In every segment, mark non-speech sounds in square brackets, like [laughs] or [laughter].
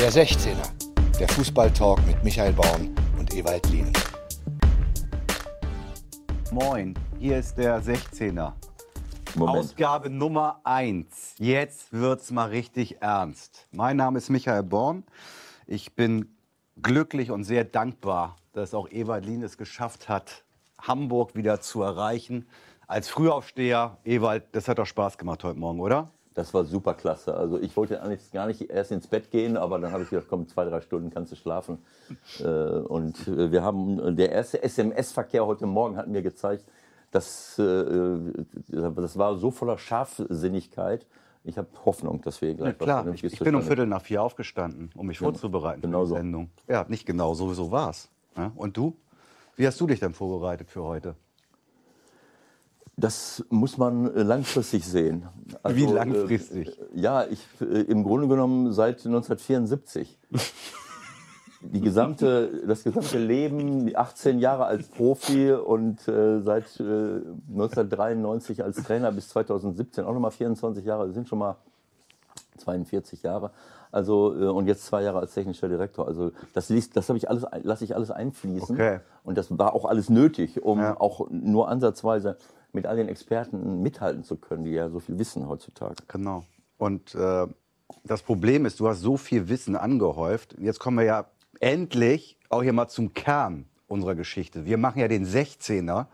Der 16er, der Fußballtalk mit Michael Born und Ewald Lien. Moin, hier ist der 16er. Moment. Ausgabe Nummer 1. Jetzt wird's mal richtig ernst. Mein Name ist Michael Born. Ich bin glücklich und sehr dankbar, dass auch Ewald Lien es geschafft hat, Hamburg wieder zu erreichen. Als Frühaufsteher, Ewald, das hat doch Spaß gemacht heute Morgen, oder? Das war super klasse. Also ich wollte eigentlich gar nicht erst ins Bett gehen, aber dann habe ich gedacht, komm, zwei, drei Stunden kannst du schlafen. [laughs] Äh, und äh, wir haben, der erste SMS-Verkehr heute Morgen hat mir gezeigt, dass äh, das war so voller Scharfsinnigkeit. Ich habe Hoffnung, dass wir gleich ja, klar. Ich, ich bin um Viertel nach vier aufgestanden, um mich vorzubereiten genau für die Sendung. Ja, nicht genau, sowieso war's. Ja? Und du? Wie hast du dich denn vorbereitet für heute? Das muss man äh, langfristig sehen. Also, Wie langfristig? Äh, ja, ich äh, im Grunde genommen seit 1974. [laughs] die gesamte, das gesamte Leben, die 18 Jahre als Profi und äh, seit äh, 1993 als Trainer bis 2017 auch nochmal 24 Jahre, das sind schon mal 42 Jahre. Also äh, und jetzt zwei Jahre als technischer Direktor. Also das liest, das habe ich alles, lasse ich alles einfließen. Okay. Und das war auch alles nötig, um Ja. auch nur ansatzweise mit all den Experten mithalten zu können, die ja so viel wissen heutzutage. Genau. Und äh, das Problem ist, du hast so viel Wissen angehäuft. Jetzt kommen wir ja endlich auch hier mal zum Kern unserer Geschichte. Wir machen ja den 16er.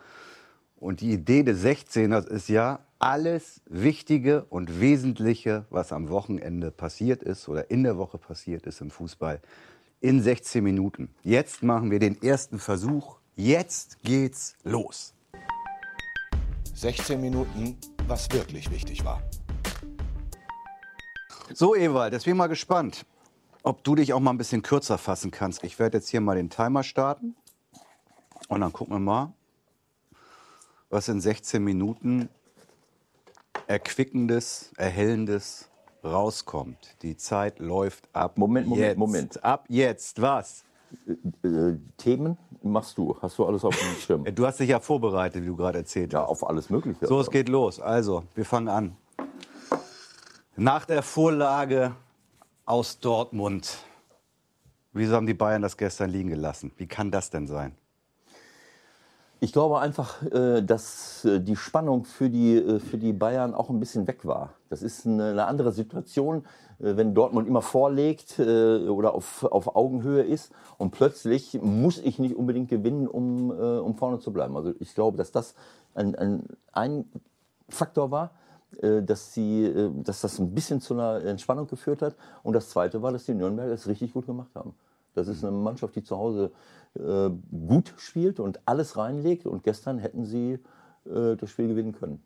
Und die Idee des 16ers ist ja, alles Wichtige und Wesentliche, was am Wochenende passiert ist oder in der Woche passiert ist im Fußball, in 16 Minuten. Jetzt machen wir den ersten Versuch. Jetzt geht's los. 16 Minuten, was wirklich wichtig war. So, Ewald, jetzt bin ich mal gespannt, ob du dich auch mal ein bisschen kürzer fassen kannst. Ich werde jetzt hier mal den Timer starten und dann gucken wir mal, was in 16 Minuten erquickendes, erhellendes rauskommt. Die Zeit läuft ab. Moment, Moment, jetzt. Moment. Ab jetzt, was? Äh, Themen machst du? Hast du alles auf dem Schirm? Du hast dich ja vorbereitet, wie du gerade erzählt Ja, hast. auf alles Mögliche. So, es geht los. Also, wir fangen an. Nach der Vorlage aus Dortmund. Wieso haben die Bayern das gestern liegen gelassen? Wie kann das denn sein? Ich glaube einfach, äh, dass äh, die Spannung für die, äh, für die Bayern auch ein bisschen weg war. Das ist eine andere Situation, wenn Dortmund immer vorlegt oder auf, auf Augenhöhe ist und plötzlich muss ich nicht unbedingt gewinnen, um, um vorne zu bleiben. Also ich glaube, dass das ein, ein, ein Faktor war, dass, sie, dass das ein bisschen zu einer Entspannung geführt hat. Und das Zweite war, dass die Nürnberger es richtig gut gemacht haben. Das ist eine Mannschaft, die zu Hause äh, gut spielt und alles reinlegt. Und gestern hätten sie äh, das Spiel gewinnen können.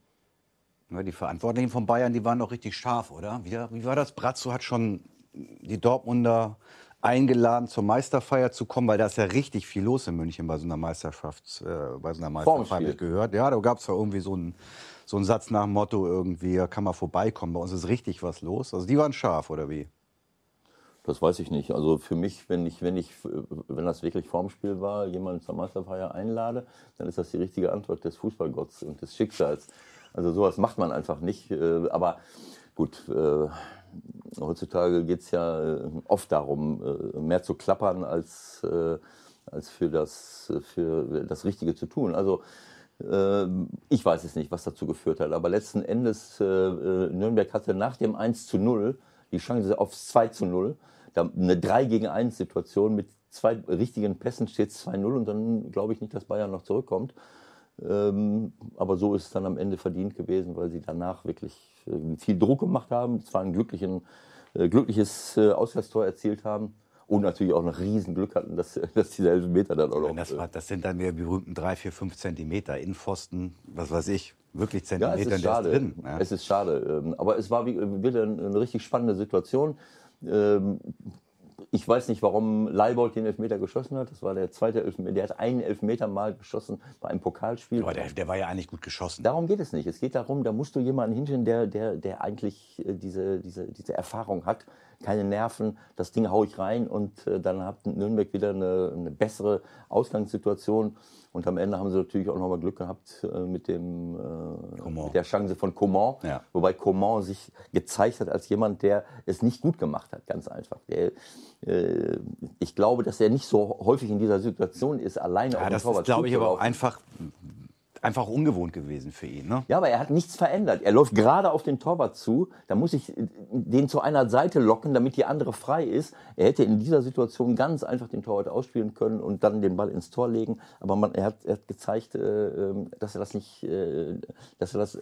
Ja, Die Verantwortlichen von Bayern, die waren doch richtig scharf, oder? Wie, wie war das? Brazzo hat schon die Dortmunder eingeladen, zur Meisterfeier zu kommen, weil da ist ja richtig viel los in München bei so einer Meisterschaft, äh, bei so einer Meisterfeier, ich gehört. Ja, da gab es ja irgendwie so einen, so einen Satz nach dem Motto irgendwie, kann man vorbeikommen, bei uns ist richtig was los. Also die waren scharf, oder wie? Das weiß ich nicht. Also für mich, wenn ich, wenn ich, wenn das wirklich vorm Spiel war, jemanden zur Meisterfeier einlade, dann ist das die richtige Antwort des Fußballgotts und des Schicksals. Also sowas macht man einfach nicht. Äh, Aber gut, äh, heutzutage geht es ja äh, oft darum, mehr zu klappern als, als für, das, für das Richtige zu tun. Also ich weiß es nicht, was dazu geführt hat. Aber letzten Endes, Nürnberg hatte nach dem 1 zu 0 die Chance aufs 2 zu 0. Eine 3 gegen 1 Situation mit zwei richtigen Pässen steht es 2-0 und dann glaube ich nicht, dass Bayern noch zurückkommt. Ähm, aber so ist es dann am Ende verdient gewesen, weil sie danach wirklich äh, viel Druck gemacht haben, zwar ein äh, glückliches äh, Auswärtstor erzielt haben und natürlich auch noch riesen Glück hatten, dass, [laughs] dass diese Elfmeter dann auch noch. Das, war, das sind dann die berühmten drei, vier, fünf Zentimeter Innenpfosten, was weiß ich, wirklich Ja, Zentimeter, es ist schade. drin. Ja. Es ist schade. Ähm, Aber es war wie- wieder eine richtig spannende Situation. Ähm, Ich weiß nicht, warum Leibold den Elfmeter geschossen hat. Das war der zweite Elfmeter. Der hat einen Elfmeter mal geschossen bei einem Pokalspiel. Aber der, der war ja eigentlich gut geschossen. Darum geht es nicht. Es geht darum, da musst du jemanden hinstellen, der, der, der eigentlich äh, diese, diese, diese Erfahrung hat. Keine Nerven, das Ding hau ich rein und äh, dann hat Nürnberg wieder eine, eine bessere Ausgangssituation. Und am Ende haben sie natürlich auch nochmal Glück gehabt äh, mit, dem, äh, mit der Chance von Coman. Ja. Wobei Coman sich gezeigt hat als jemand, der es nicht gut gemacht hat, ganz einfach. Der, äh, ich glaube, dass er nicht so häufig in dieser Situation ist, alleine auf Ja, den das Torwart ist, glaube ich, aber auch einfach, einfach ungewohnt gewesen für ihn. Ne? Ja, aber er hat nichts verändert. Er läuft gerade auf den Torwart zu. Da muss ich äh, den zu einer Seite locken, damit die andere frei ist. Er hätte in dieser Situation ganz einfach den Torwart ausspielen können und dann den Ball ins Tor legen. Aber man, er, hat, er hat gezeigt, äh, ähm, dass er das nicht, äh, dass er das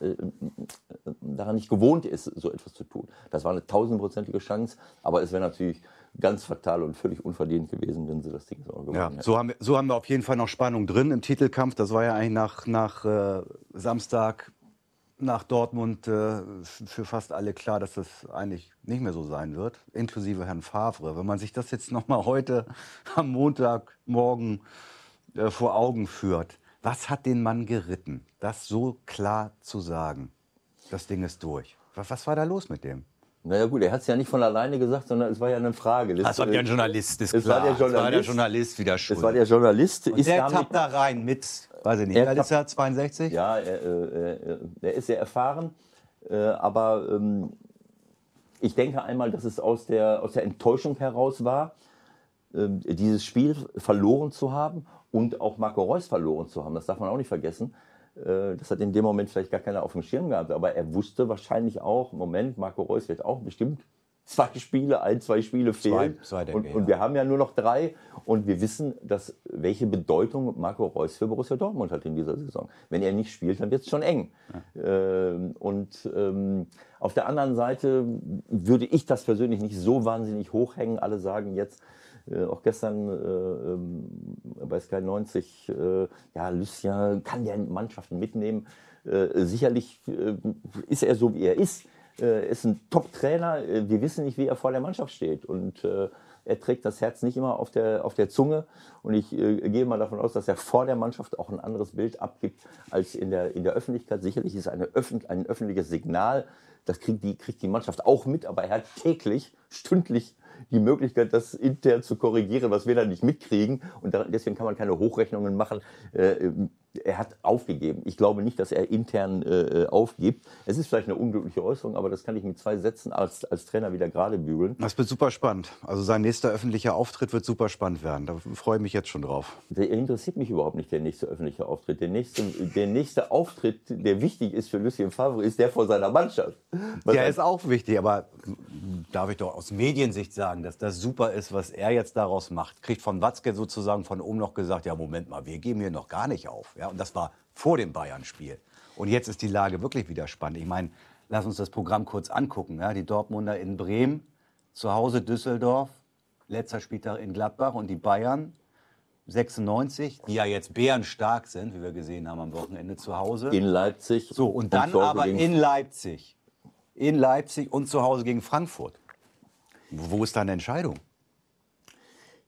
daran nicht gewohnt ist, so etwas zu tun. Das war eine tausendprozentige Chance, aber es wäre natürlich ganz fatal und völlig unverdient gewesen, wenn sie das Ding so gewonnen Ja, hätten. so haben, wir, so haben wir auf jeden Fall noch Spannung drin im Titelkampf. Das war ja eigentlich nach, nach äh, Samstag nach Dortmund äh, für fast alle klar, dass das eigentlich nicht mehr so sein wird, inklusive Herrn Favre. Wenn man sich das jetzt noch mal heute am Montagmorgen äh, vor Augen führt, was hat den Mann geritten, das so klar zu sagen? Das Ding ist durch. Was, was war da los mit dem? Naja gut, er hat es ja nicht von alleine gesagt, sondern es war ja eine Frage. Das war der Journalist, ist es klar. war der Das war der Journalist. Journalist wieder schuld. Es war der Journalist. Und ist der tappt da rein mit, weiß ich nicht, Er ist er? 62? Ja, er, äh, äh, er ist sehr erfahren, äh, aber ähm, ich denke einmal, dass es aus der, aus der Enttäuschung heraus war, ähm, dieses Spiel verloren zu haben und auch Marco Reus verloren zu haben. Das darf man auch nicht vergessen. Äh, Das hat in dem Moment vielleicht gar keiner auf dem Schirm gehabt, aber er wusste wahrscheinlich auch, Moment, Marco Reus wird auch bestimmt zwei Spiele, ein, zwei Spiele fehlen. zwei denke und, ich, und ja. wir haben ja nur noch drei und wir wissen, dass, welche Bedeutung Marco Reus für Borussia Dortmund hat in dieser Saison. Wenn er nicht spielt, dann wird es schon eng. Ähm, und ähm, auf der anderen Seite würde ich das persönlich nicht so wahnsinnig hochhängen. Alle sagen jetzt, äh, auch gestern äh, bei Sky 90, äh, ja, Lucien kann der Mannschaften mitnehmen. Äh, sicherlich äh, ist er so, wie er ist. Äh, ist ein Top-Trainer. Wir wissen nicht, wie er vor der Mannschaft steht. Und er trägt das Herz nicht immer auf der, auf der Zunge. Und ich gehe mal davon aus, dass er vor der Mannschaft auch ein anderes Bild abgibt als in der, in der Öffentlichkeit. Sicherlich ist eine öffent ein öffentliches Signal. Das kriegt die, kriegt die Mannschaft auch mit, aber er hat täglich, stündlich die Möglichkeit, das intern zu korrigieren, was wir da nicht mitkriegen. Und deswegen kann man keine Hochrechnungen machen. Äh, er hat aufgegeben. Ich glaube nicht, dass er intern äh, aufgibt. Es ist vielleicht eine unglückliche Äußerung, aber das kann ich mit zwei Sätzen als, als Trainer wieder gerade bügeln. Das wird super spannend. Also sein nächster öffentlicher Auftritt wird super spannend werden. Da freue ich mich jetzt schon drauf. Der interessiert mich überhaupt nicht, der nächste öffentliche Auftritt. Der nächste, der nächste Auftritt, der wichtig ist für Lucien Favre, ist der vor seiner Mannschaft. Was Der ist auch wichtig, aber darf ich doch aus Mediensicht sagen, dass das super ist, was er jetzt daraus macht. Kriegt von Watzke sozusagen von oben noch gesagt, ja Moment mal, wir geben hier noch gar nicht auf. Ja, und das war vor dem Bayern-Spiel. Und jetzt ist die Lage wirklich wieder spannend. Ich meine, lass uns das Programm kurz angucken. Ja, die Dortmunder in Bremen, zu Hause Düsseldorf, letzter Spieltag in Gladbach und die Bayern 96, die ja jetzt bärenstark sind, wie wir gesehen haben am Wochenende zu Hause. in Leipzig. So, und dann aber in Leipzig. In Leipzig und zu Hause gegen Frankfurt. Wo wo ist da eine Entscheidung?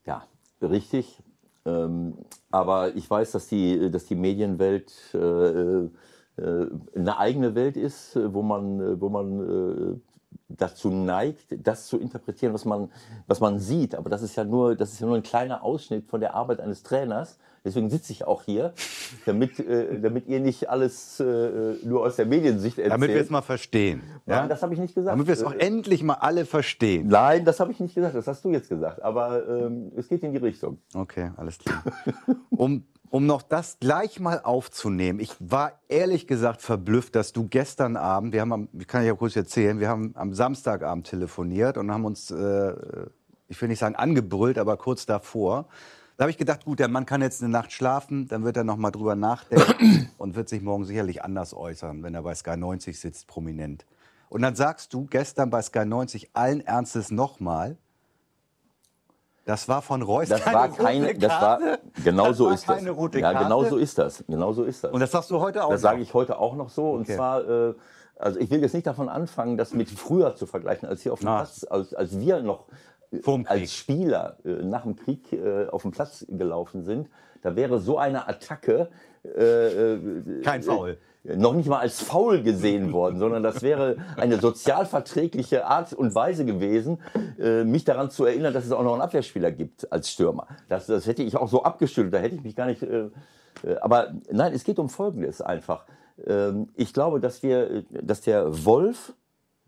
Ja, richtig. Ähm, aber ich weiß, dass die, dass die Medienwelt äh, äh, eine eigene Welt ist, wo man, wo man äh, dazu neigt, das zu interpretieren, was man, was man sieht. Aber das ist ja nur, das ist ja nur ein kleiner Ausschnitt von der Arbeit eines Trainers. Deswegen sitze ich auch hier, damit, äh, damit ihr nicht alles äh, nur aus der Mediensicht erzählt. Damit wir es mal verstehen. Ja? Nein, das habe ich nicht gesagt. Damit wir es auch Äh, endlich mal alle verstehen. Nein, das habe ich nicht gesagt, das hast du jetzt gesagt. Aber ähm, es geht in die Richtung. Okay, alles klar. Um, um noch das gleich mal aufzunehmen. Ich war ehrlich gesagt verblüfft, dass du gestern Abend, wir haben, am, ich kann ja kurz erzählen, wir haben am Samstagabend telefoniert und haben uns, äh, ich will nicht sagen angebrüllt, aber kurz davor. Da habe ich gedacht, gut, der Mann kann jetzt eine Nacht schlafen, dann wird er noch mal drüber nachdenken [clears throat] und wird sich morgen sicherlich anders äußern, wenn er bei Sky 90 sitzt, prominent. Und dann sagst du gestern bei Sky 90 allen Ernstes nochmal, das war von Reus Das war keine, das war, Karte. genau Das so war ist das. Ja, genau so ist das. Genau so ist das. Und das sagst du heute auch. Das sage ich heute auch noch so. Und Okay. zwar, äh, also ich will jetzt nicht davon anfangen, das mit früher zu vergleichen, als hier auf dem Ah. Platz, als, als wir noch. Als Spieler äh, nach dem Krieg äh, auf den Platz gelaufen sind, da wäre so eine Attacke äh, Kein Foul. noch nicht mal als faul gesehen worden, sondern das wäre eine sozial verträgliche Art und Weise gewesen, mich daran zu erinnern, dass es auch noch einen Abwehrspieler gibt als Stürmer. Das, das hätte ich auch so abgeschüttelt, da hätte ich mich gar nicht. Äh, aber nein, es geht um Folgendes einfach. Ähm, ich glaube, dass wir, dass der Wolf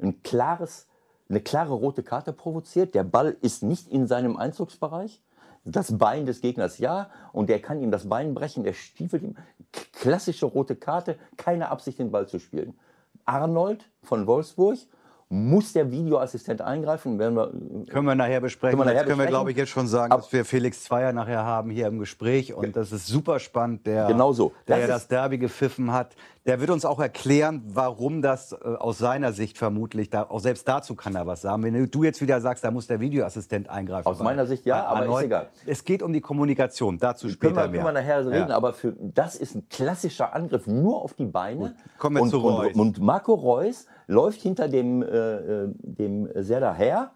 ein klares, eine klare rote Karte provoziert. Der Ball ist nicht in seinem Einzugsbereich. Das Bein des Gegners ja, und der kann ihm das Bein brechen, der stiefelt ihm. Klassische rote Karte, keine Absicht, den Ball zu spielen. Arnold von Wolfsburg muss der Videoassistent eingreifen. Wir, Können wir nachher besprechen. Können wir nachher können wir, glaube ich, jetzt schon sagen, Ab- dass wir Felix Zweier nachher haben hier im Gespräch. Und das ist super spannend, der, Genau so. der Das ja das Derby gepfiffen hat. Der wird uns auch erklären, warum das äh, aus seiner Sicht vermutlich, da, auch selbst dazu kann er was sagen. Wenn du jetzt wieder sagst, da muss der Videoassistent eingreifen. Aus meiner Sicht ja, aber ist Arnold. egal. Es geht um die Kommunikation, dazu können später wir, mehr. können wir nachher reden, Ja. aber für, das ist ein klassischer Angriff nur auf die Beine. kommen wir und, zu Reus. Und, und Marco Reus läuft hinter dem, äh, äh, dem Serda her.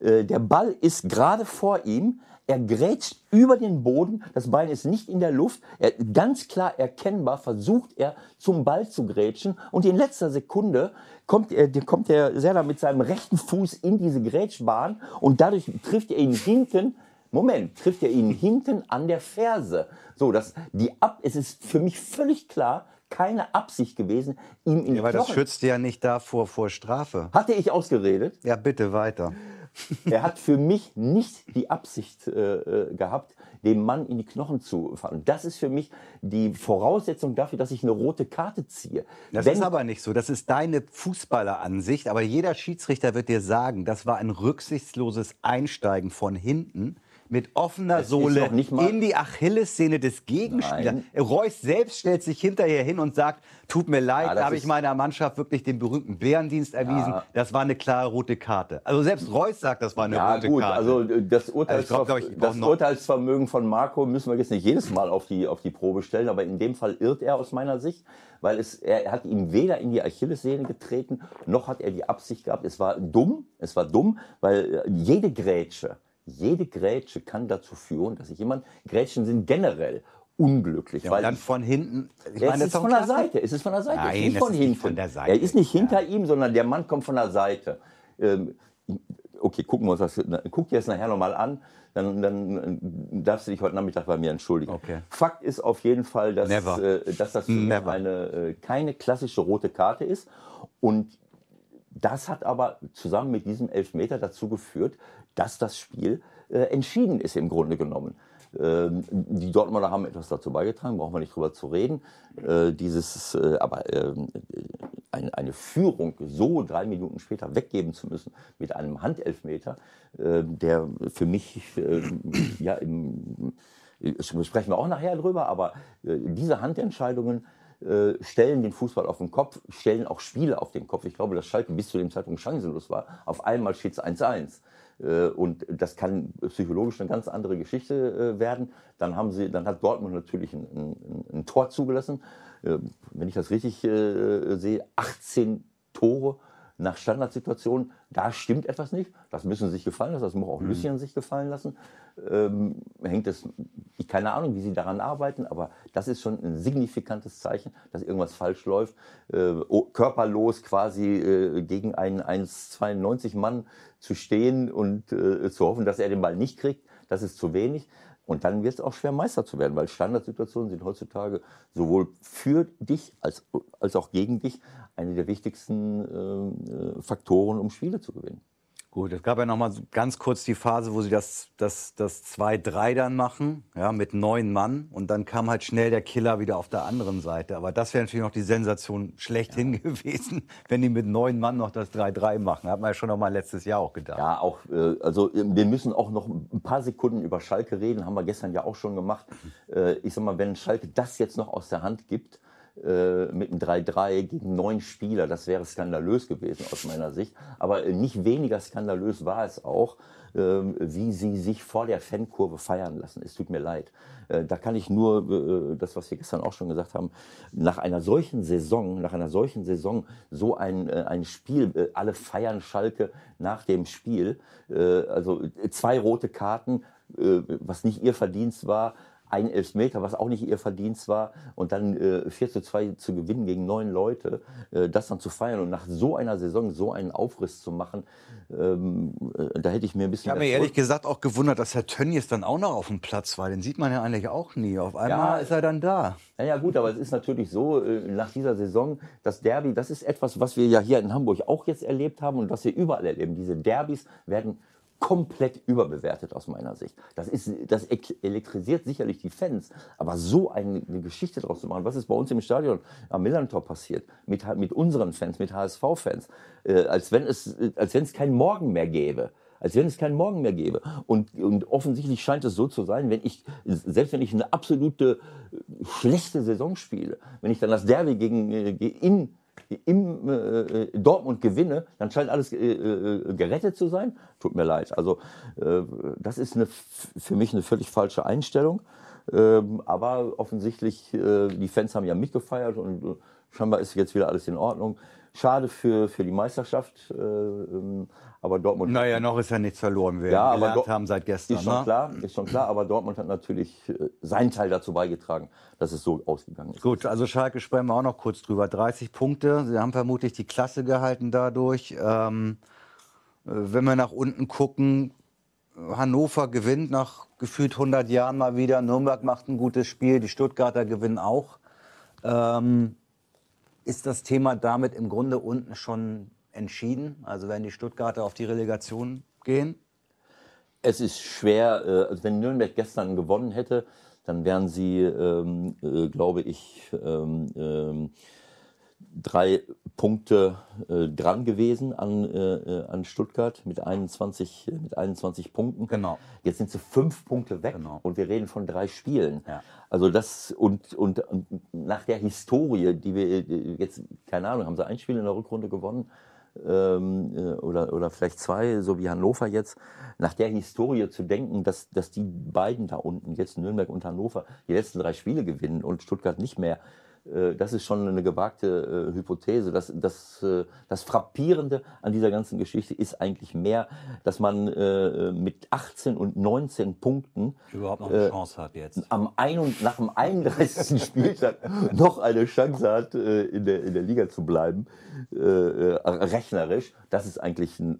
Äh, der Ball ist gerade vor ihm. Er grätscht über den Boden. Das Bein ist nicht in der Luft. Er, ganz klar erkennbar versucht er zum Ball zu grätschen. Und in letzter Sekunde kommt, er, der- kommt der Serda mit seinem rechten Fuß in diese Grätschbahn. Und dadurch trifft er ihn hinten Moment, trifft er ihn hinten an der Ferse. So, das, die Ab, es ist für mich völlig klar, keine Absicht gewesen, ihm in die Ja, weil das Knochen. schützt ja nicht davor vor Strafe. Hatte ich ausgeredet. Ja, bitte weiter. Er hat für mich nicht die Absicht äh, äh, gehabt, dem Mann in die Knochen zu fahren. Das ist für mich die Voraussetzung dafür, dass ich eine rote Karte ziehe. Das Wenn- ist aber nicht so. Das ist deine Fußballeransicht. Aber jeder Schiedsrichter wird dir sagen, das war ein rücksichtsloses Einsteigen von hinten mit offener ist Sohle in die Achillessehne des Gegenspielers. Nein. Reus selbst stellt sich hinterher hin und sagt, tut mir leid, Ja, das habe ich meiner Mannschaft wirklich den berühmten Bärendienst erwiesen. Ja. Das war eine klare rote Karte. Also selbst Reus sagt, das war eine Ja, rote gut, Karte. also das, Also ich glaub, glaub das Urteilsvermögen von Marco müssen wir jetzt nicht jedes Mal auf die, auf die Probe stellen, aber in dem Fall irrt er aus meiner Sicht, weil es, er hat ihm weder in die Achillessehne getreten, noch hat er die Absicht gehabt. Es war dumm, es war dumm, weil äh, jede Grätsche, jede Grätsche kann dazu führen, dass sich jemand, Grätschen sind generell unglücklich, ja, weil dann von hinten. Ich ja, meine, es ist von der. Seite. Es ist von der Seite. Nein, nicht von hinten. von der Seite. Er ist nicht hinter ihm, sondern der Mann kommt von der Seite. Ähm, okay, gucken wir uns das. Guck dir das nachher nochmal an. Dann, dann äh, darfst du dich heute Nachmittag bei mir entschuldigen. Okay. Fakt ist auf jeden Fall, dass, äh, dass das eine, äh, keine klassische rote Karte ist. Und das hat aber zusammen mit diesem Elfmeter dazu geführt, dass das Spiel äh, entschieden ist im Grunde genommen. Ähm, die Dortmunder haben etwas dazu beigetragen, brauchen wir nicht drüber zu reden. Äh, dieses, äh, aber ähm, eine, eine Führung so drei Minuten später weggeben zu müssen mit einem Handelfmeter, äh, der für mich äh, ja im, sprechen wir auch nachher drüber, aber äh, diese Handentscheidungen äh, stellen den Fußball auf den Kopf, stellen auch Spiele auf den Kopf. Ich glaube, dass Schalke bis zu dem Zeitpunkt chancenlos war. Auf einmal steht es 1-1. Äh, Und das kann psychologisch eine ganz andere Geschichte äh, werden. Dann, haben sie, dann hat Dortmund natürlich ein, ein, ein Tor zugelassen. Äh, Wenn ich das richtig sehe, 18 Tore nach Standardsituationen, da stimmt etwas nicht. Das müssen sie sich gefallen lassen, das muss auch Lucien sich gefallen lassen. Ähm, hängt es, ich keine Ahnung, wie sie daran arbeiten, aber das ist schon ein signifikantes Zeichen, dass irgendwas falsch läuft. Äh, körperlos quasi äh, gegen einen 1,92 Mann zu stehen und äh, zu hoffen, dass er den Ball nicht kriegt, das ist zu wenig. Und dann wird es auch schwer, Meister zu werden, weil Standardsituationen sind heutzutage sowohl für dich als, als auch gegen dich eine der wichtigsten äh, Faktoren, um Spiele zu gewinnen. Gut, es gab ja noch mal ganz kurz die Phase, wo sie das, das, das 2-3 dann machen, ja, mit neun Mann. Und dann kam halt schnell der Killer wieder auf der anderen Seite. Aber das wäre natürlich noch die Sensation schlechthin [laughs] gewesen, wenn die mit neun Mann noch das 3-3 machen. Hat man ja schon noch mal letztes Jahr auch gedacht. Ja, auch, äh, also äh, wir müssen auch noch ein paar Sekunden über Schalke reden, haben wir gestern ja auch schon gemacht. [laughs] Äh, ich sag mal, wenn Schalke das jetzt noch aus der Hand gibt, äh, mit einem 3-3 gegen neun Spieler. Das wäre skandalös gewesen aus meiner Sicht. Aber äh, nicht weniger skandalös war es auch, äh, wie sie sich vor der Fankurve feiern lassen. Es tut mir leid. Äh, da kann ich nur das, was wir gestern auch schon gesagt haben, nach einer solchen Saison, nach einer solchen Saison so ein, ein Spiel, alle feiern Schalke nach dem Spiel, also zwei rote Karten, was nicht ihr Verdienst war, ein Elfmeter, was auch nicht ihr Verdienst war, und dann äh, 4 zu 2 zu gewinnen gegen neun Leute, äh, das dann zu feiern und nach so einer Saison so einen Aufriss zu machen, ähm, äh, da hätte ich mir ein bisschen. Ich habe mir ehrlich gesagt auch gewundert, dass Herr Tönnies dann auch noch auf dem Platz war. Den sieht man ja eigentlich auch nie. Auf einmal Ja. ist er dann da. Ja, ja, gut, aber es ist natürlich so, äh, nach dieser Saison, das Derby, das ist etwas, was wir ja hier in Hamburg auch jetzt erlebt haben und was wir überall erleben. Diese Derbys werden komplett überbewertet aus meiner Sicht. Das, ist, das ek- elektrisiert sicherlich die Fans, aber so eine, Geschichte draus zu machen, was ist bei uns im Stadion am Millantor passiert, mit, mit unseren Fans, mit HSV-Fans, äh, als wenn es äh, als wenn es keinen Morgen mehr gäbe. Als wenn es keinen Morgen mehr gäbe. Und, und offensichtlich scheint es so zu sein, wenn ich, selbst wenn ich eine absolute äh, schlechte Saison spiele, wenn ich dann das Derby gegen, in, im äh, Dortmund gewinne, dann scheint alles äh, äh, gerettet zu sein. Tut mir leid. Also äh, das ist eine, für mich eine völlig falsche Einstellung. Ähm, aber offensichtlich, äh, die Fans haben ja mitgefeiert und äh, scheinbar ist jetzt wieder alles in Ordnung. Schade für, für die Meisterschaft, äh, ähm, aber Dortmund Naja, noch ist ja nichts verloren. Wir ja, aber haben seit gestern. Ist schon ne? klar, ist schon klar, aber Dortmund hat natürlich äh, seinen Teil dazu beigetragen, dass es so ausgegangen ist. Gut, also Schalke sprechen wir auch noch kurz drüber. 30 Punkte. Sie haben vermutlich die Klasse gehalten dadurch. Ähm, äh, wenn wir nach unten gucken, Hannover gewinnt nach gefühlt 100 Jahren mal wieder. Nürnberg macht ein gutes Spiel. Die Stuttgarter gewinnen auch. Ähm, ist das Thema damit im Grunde unten schon entschieden? Also werden die Stuttgarter auf die Relegation gehen? Es ist schwer, äh, also wenn Nürnberg gestern gewonnen hätte, dann wären sie, ähm, äh, glaube ich, ähm, ähm, drei Punkte äh, dran gewesen an, äh, äh, an Stuttgart mit 21, mit 21 Punkten. Genau. Jetzt sind sie fünf Punkte weg Genau. und wir reden von drei Spielen. Ja. Also das und, und, und nach der Historie, die wir äh, jetzt, keine Ahnung, haben sie ein Spiel in der Rückrunde gewonnen oder, oder vielleicht zwei, so wie Hannover jetzt, nach der Historie zu denken, dass, dass die beiden da unten, jetzt Nürnberg und Hannover, die letzten drei Spiele gewinnen und Stuttgart nicht mehr, äh, das ist schon eine gewagte äh, Hypothese. Das, das, äh, das Frappierende an dieser ganzen Geschichte ist eigentlich mehr, dass man äh, mit 18 und 19 Punkten Überhaupt noch eine Chance hat jetzt. am ein und, nach dem 31. [laughs] Spieltag noch eine Chance hat, äh, in, der, in der Liga zu bleiben, äh, äh, rechnerisch, das ist eigentlich ein,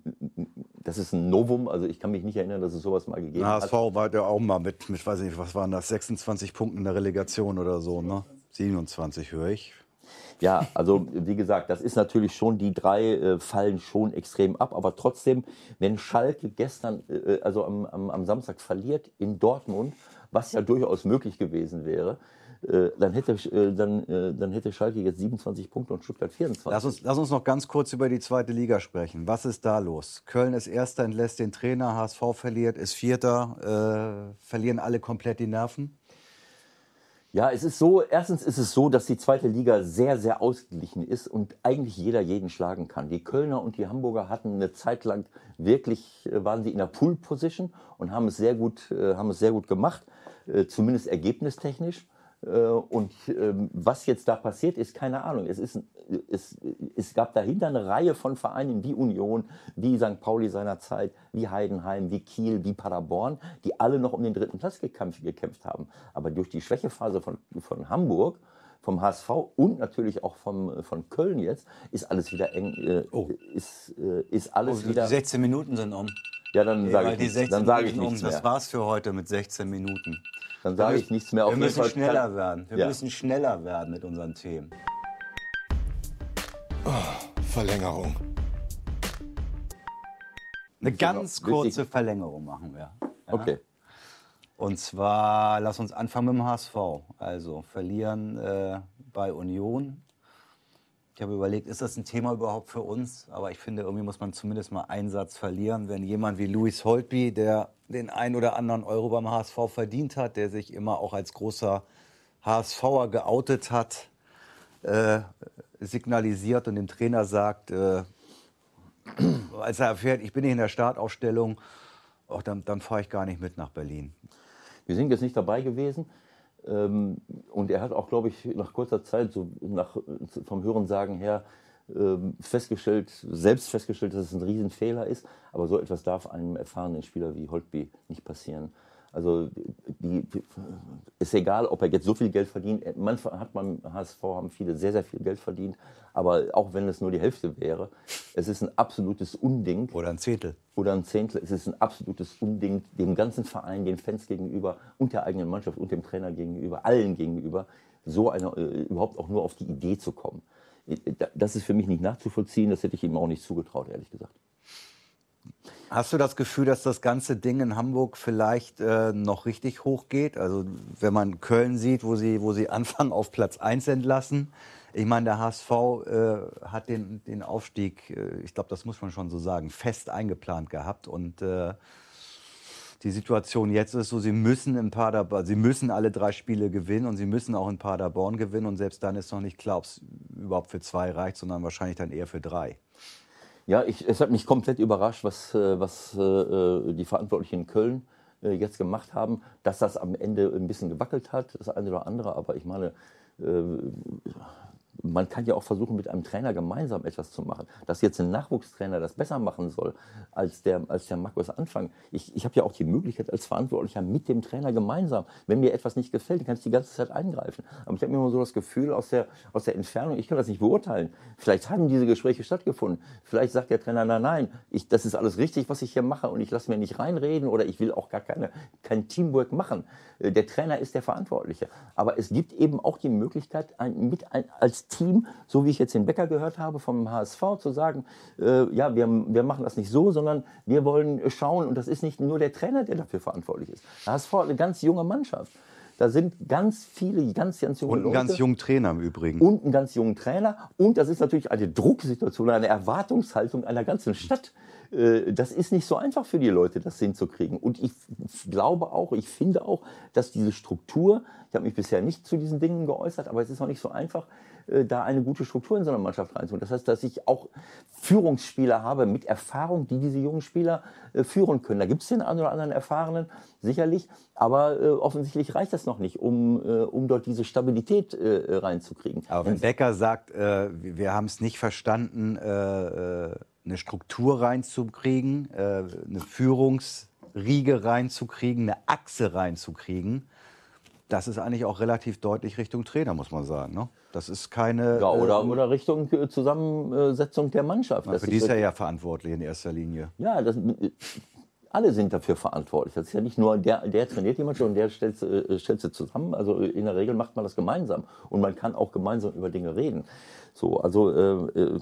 das ist ein Novum. Also ich kann mich nicht erinnern, dass es sowas mal gegeben HSV hat. war ja auch mal mit, mit, weiß nicht, was waren das, 26 Punkten in der Relegation oder so, ne? 27 höre ich. Ja, also wie gesagt, das ist natürlich schon, die drei äh, fallen schon extrem ab, aber trotzdem, wenn Schalke gestern, äh, also am, am, am Samstag verliert in Dortmund, was ja durchaus möglich gewesen wäre, äh, dann, hätte, äh, dann, äh, dann hätte Schalke jetzt 27 Punkte und Stuttgart 24. Lass uns, lass uns noch ganz kurz über die zweite Liga sprechen. Was ist da los? Köln ist Erster, entlässt den Trainer, HSV verliert, ist Vierter, äh, verlieren alle komplett die Nerven? Ja, es ist so, erstens ist es so, dass die zweite Liga sehr, sehr ausgeglichen ist und eigentlich jeder jeden schlagen kann. Die Kölner und die Hamburger hatten eine Zeit lang wirklich, äh, waren sie in der Pool-Position und haben es sehr gut, äh, haben es sehr gut gemacht, äh, zumindest ergebnistechnisch. Und ähm, was jetzt da passiert ist, keine Ahnung. Es, ist, es, es gab dahinter eine Reihe von Vereinen wie Union, wie St. Pauli seinerzeit, wie Heidenheim, wie Kiel, wie Paderborn, die alle noch um den dritten Platz gekämpft, gekämpft haben. Aber durch die Schwächephase von, von Hamburg, vom HSV und natürlich auch vom, von Köln jetzt, ist alles wieder eng, äh, ist, äh, ist alles wieder. 16 Minuten sind um. Ja, dann sage ich, nichts- dann sage ich nichts um. Das mehr. war's für heute mit 16 Minuten. Dann sage ich nichts mehr. Auf Wir müssen schneller werden. Wir Ja. müssen schneller werden mit unseren Themen. Verlängerung. Eine ganz kurze Verlängerung machen wir. Ja? Okay. Und zwar, lass uns anfangen mit dem HSV. Also verlieren äh, bei Union. Ich habe überlegt, ist das ein Thema überhaupt für uns? Aber ich finde, irgendwie muss man zumindest mal einen Satz verlieren, wenn jemand wie Louis Holtby, der den ein oder anderen Euro beim HSV verdient hat, der sich immer auch als großer HSVer geoutet hat, äh, signalisiert und dem Trainer sagt, äh, [clears throat] als er erfährt, ich bin nicht in der Startaufstellung, oh, dann, dann fahre ich gar nicht mit nach Berlin. Wir sind jetzt nicht dabei gewesen. Ähm, und er hat auch, glaube ich, nach kurzer Zeit, so nach, vom Hörensagen her, ähm, festgestellt, selbst festgestellt, dass es ein Riesenfehler ist. Aber so etwas darf einem erfahrenen Spieler wie Holtby nicht passieren. Also die, die, ist egal, ob er jetzt so viel Geld verdient. Manchmal hat man HSV haben viele sehr sehr viel Geld verdient, aber auch wenn es nur die Hälfte wäre, es ist ein absolutes Unding. Oder ein Zehntel. Oder ein Zehntel. Es ist ein absolutes Unding dem ganzen Verein, den Fans gegenüber und der eigenen Mannschaft und dem Trainer gegenüber, allen gegenüber, so eine, äh, überhaupt auch nur auf die Idee zu kommen. Äh, das ist für mich nicht nachzuvollziehen. Das hätte ich ihm auch nicht zugetraut, ehrlich gesagt. Hast du das Gefühl, dass das ganze Ding in Hamburg vielleicht äh, noch richtig hochgeht? Also wenn man Köln sieht, wo sie, wo sie [laughs] anfangen auf Platz 1 entlassen. Ich meine, der HSV äh, hat den, den Aufstieg, äh, ich glaube, das muss man schon so sagen, fest eingeplant gehabt. Und äh, die Situation jetzt ist so, sie müssen in Paderborn, sie müssen alle drei Spiele gewinnen und sie müssen auch in Paderborn gewinnen. Und selbst dann ist noch nicht klar, ob es überhaupt für zwei reicht, sondern wahrscheinlich dann eher für drei. Ja, ich, es hat mich komplett überrascht, was, äh, was äh, die Verantwortlichen in Köln äh, jetzt gemacht haben, dass das am Ende ein bisschen gewackelt hat, das eine oder andere. Aber ich meine, äh, man kann ja auch versuchen, mit einem Trainer gemeinsam etwas zu machen. Dass jetzt ein Nachwuchstrainer das besser machen soll als der, als der Markus Anfang. Ich, ich habe ja auch die Möglichkeit als Verantwortlicher mit dem Trainer gemeinsam, wenn mir etwas nicht gefällt, kann ich die ganze Zeit eingreifen. Aber ich habe immer so das Gefühl aus der, aus der Entfernung, ich kann das nicht beurteilen. Vielleicht haben diese Gespräche stattgefunden. Vielleicht sagt der Trainer, nein, nein, ich, das ist alles richtig, was ich hier mache und ich lasse mir nicht reinreden oder ich will auch gar keine, kein Teamwork machen. Äh, der Trainer ist der Verantwortliche. Aber es gibt eben auch die Möglichkeit, ein, mit ein, als Team, so wie ich jetzt den Becker gehört habe vom HSV, zu sagen, äh, ja, wir, wir machen das nicht so, sondern wir wollen schauen, und das ist nicht nur der Trainer, der dafür verantwortlich ist. Der HSV hat eine ganz junge Mannschaft. Da sind ganz viele, ganz, ganz junge Und einen ganz jungen Trainer im Übrigen. Und einen ganz jungen Trainer. Und das ist natürlich eine Drucksituation, eine Erwartungshaltung einer ganzen Stadt. Äh, das ist nicht so einfach für die Leute, das hinzukriegen. Und ich glaube auch, ich finde auch, dass diese Struktur, ich habe mich bisher nicht zu diesen Dingen geäußert, aber es ist auch nicht so einfach, da eine gute Struktur in so eine Mannschaft reinzubringen. Das heißt, dass ich auch Führungsspieler habe mit Erfahrung, die diese jungen Spieler äh, führen können. Da gibt es den einen oder anderen Erfahrenen, sicherlich, aber äh, offensichtlich reicht das noch nicht, um, äh, um dort diese Stabilität äh, reinzukriegen. Aber wenn Becker sagt, äh, wir haben es nicht verstanden, eine Struktur reinzukriegen, eine Führungsriege reinzukriegen, eine Achse reinzukriegen, das ist eigentlich auch relativ deutlich Richtung Trainer, muss man sagen. Ne? Das ist keine. Ja, oder, äh, oder Richtung äh, Zusammensetzung der Mannschaft. Na, für die ist er ja verantwortlich in erster Linie. Ja, das, äh, alle sind dafür verantwortlich. Das ist ja nicht nur der, der trainiert die Mannschaft und der stellt, äh, stellt sie zusammen. Also in der Regel macht man das gemeinsam. Und man kann auch gemeinsam über Dinge reden. So, also äh,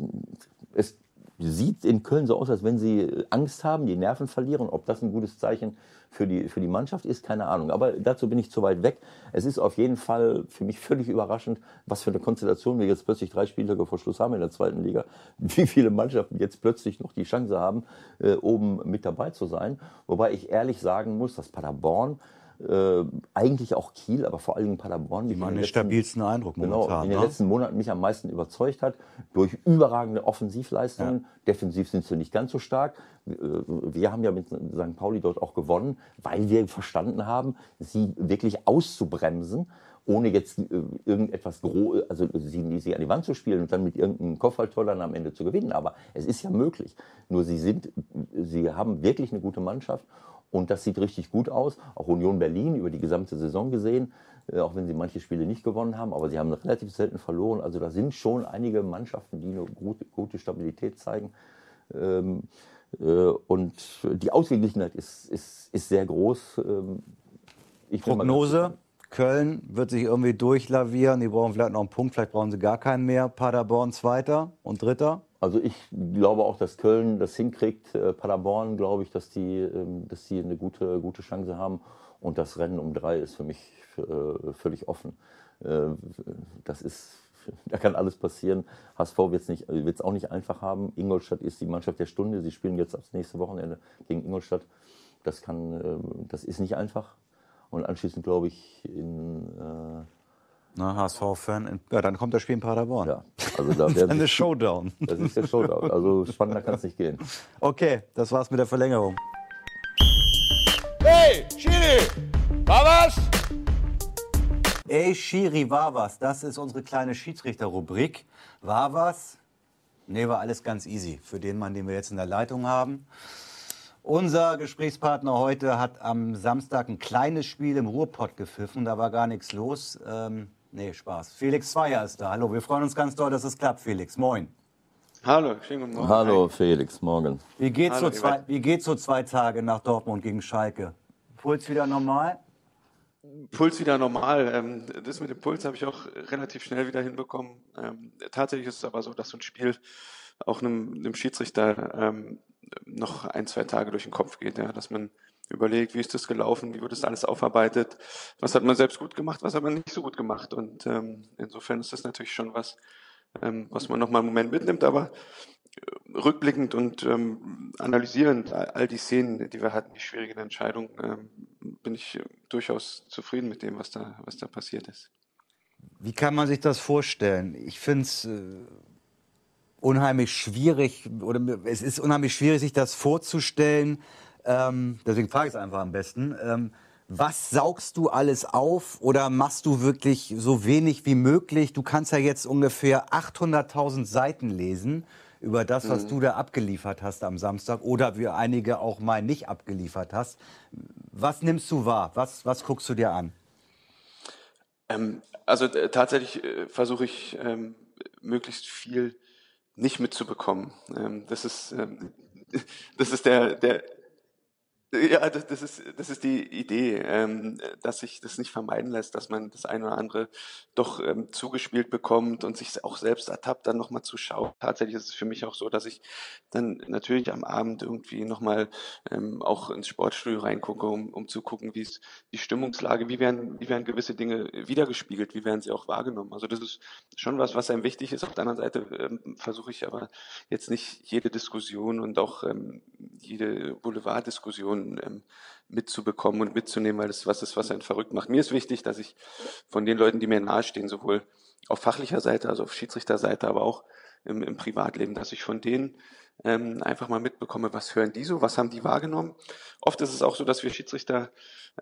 es sieht in Köln so aus, als wenn sie Angst haben, die Nerven verlieren. Ob das ein gutes Zeichen für die, für die Mannschaft ist, keine Ahnung. Aber dazu bin ich zu weit weg. Es ist auf jeden Fall für mich [laughs] völlig überraschend, was für eine Konstellation wir jetzt plötzlich drei Spieltage vor Schluss haben in der zweiten Liga. [laughs] Wie viele Mannschaften jetzt plötzlich noch die Chance haben, äh, oben mit dabei zu sein. Wobei ich ehrlich sagen muss, dass Paderborn äh, eigentlich auch Kiel, aber vor allem Paderborn. Die machen den stabilsten Eindruck genau, momentan. Genau, in den ne? letzten Monaten mich am meisten überzeugt hat, durch überragende Offensivleistungen. Ja. Defensiv sind sie nicht ganz so stark. Äh, wir haben ja mit St. Pauli dort auch gewonnen, weil wir verstanden haben, sie wirklich auszubremsen ohne jetzt äh, irgendetwas groß, also sie, sie an die Wand zu spielen und dann mit irgendeinem Kopfballtor dann am Ende zu gewinnen. Aber es ist ja möglich. Nur sie sind, sie haben wirklich eine gute Mannschaft und das sieht richtig gut aus. Auch Union Berlin über die gesamte Saison gesehen, äh, auch wenn sie manche Spiele nicht gewonnen haben, aber sie haben relativ selten verloren. Also da sind schon einige Mannschaften, die eine gute, gute Stabilität zeigen. Ähm, äh, und die Ausgeglichenheit ist, ist, ist sehr groß. Ähm, Prognose? Köln wird sich irgendwie durchlavieren. Die brauchen vielleicht noch einen Punkt, vielleicht brauchen sie gar keinen mehr. Paderborn Zweiter und Dritter. Also ich glaube auch, dass Köln das hinkriegt. Äh, Paderborn glaube ich, dass die, ähm, dass die eine gute, gute Chance haben. Und das Rennen um drei ist für mich äh, völlig offen. Äh, das ist, [laughs] da kann alles passieren. HSV wird es auch nicht einfach haben. Ingolstadt ist die Mannschaft der Stunde. Sie spielen jetzt das nächste Wochenende gegen Ingolstadt. Das, kann, das ist nicht einfach. Und anschließend glaube ich in Na, HSV-Fan. Ja, dann kommt das Spiel in Paderborn. Ja, also da werden [laughs] Eine sich- Showdown. [laughs] Das ist der Showdown. Also spannender kann es nicht gehen. Okay, das war's mit der Verlängerung. Hey, Chiri! War was? Ey, Schiri, war was? Das ist unsere kleine Schiedsrichterrubrik. War was? Nee, war alles ganz easy für den Mann, den wir jetzt in der Leitung haben. Unser Gesprächspartner heute hat am Samstag ein kleines Spiel im Ruhrpott gepfiffen. Da war gar nichts los. Ähm, nee, Spaß. Felix Zweier ist da. Hallo, wir freuen uns ganz doll, dass es klappt, Felix. Moin. Hallo, schönen guten Morgen. Hallo Felix, morgen. Wie geht's, Hallo, so, zwei, wie geht's so zwei Tage nach Dortmund gegen Schalke? Puls wieder normal? Puls wieder normal. Ähm, Das mit dem Puls habe ich auch relativ schnell wieder hinbekommen. Ähm, Tatsächlich ist es aber so, dass so ein Spiel auch einem, einem Schiedsrichter ähm, noch ein, zwei Tage durch den Kopf geht, ja, dass man überlegt, wie ist das gelaufen, wie wird das alles aufarbeitet, was hat man selbst gut gemacht, was hat man nicht so gut gemacht. Und ähm, insofern ist das natürlich schon was, ähm, was man nochmal einen Moment mitnimmt, aber äh, rückblickend und ähm, analysierend all die Szenen, die wir hatten, die schwierigen Entscheidungen, ähm, bin ich durchaus zufrieden mit dem, was da, was da passiert ist. Wie kann man sich das vorstellen? Ich finde es äh, unheimlich schwierig, oder es ist unheimlich schwierig, sich das vorzustellen. Ähm, deswegen frage ich es einfach am besten. Ähm, was saugst du alles auf oder machst du wirklich so wenig wie möglich? Du kannst ja jetzt ungefähr 800.000 Seiten lesen über das, was du da abgeliefert hast am Samstag oder wie einige auch mal nicht abgeliefert hast. Was nimmst du wahr? Was, was guckst du dir an? Ähm, also äh, tatsächlich äh, versuche ich ähm, möglichst viel nicht mitzubekommen. Ähm, das ist ähm, [laughs] das ist der der ja, das, das ist das ist die Idee, ähm, dass sich das nicht vermeiden lässt, dass man das eine oder andere doch ähm, zugespielt bekommt und sich auch selbst ertappt, dann nochmal zu schauen. Tatsächlich ist es für mich auch so, dass ich dann natürlich am Abend irgendwie nochmal ähm, auch ins Sportstudio reingucke, um, um zu gucken, wie ist die Stimmungslage, wie werden, wie werden gewisse Dinge wiedergespiegelt, wie werden sie auch wahrgenommen. Also das ist schon was, was einem wichtig ist. Auf der anderen Seite ähm, versuche ich aber jetzt nicht jede Diskussion und auch ähm, jede Boulevarddiskussion ähm, mitzubekommen und mitzunehmen, weil das was ist, was einen verrückt macht. Mir ist wichtig, dass ich von den Leuten, die mir nahestehen, sowohl auf fachlicher Seite, also auf Schiedsrichterseite, aber auch im, im Privatleben, dass ich von denen ähm, einfach mal mitbekomme, was hören die so, was haben die wahrgenommen. Oft ist es auch so, dass wir Schiedsrichter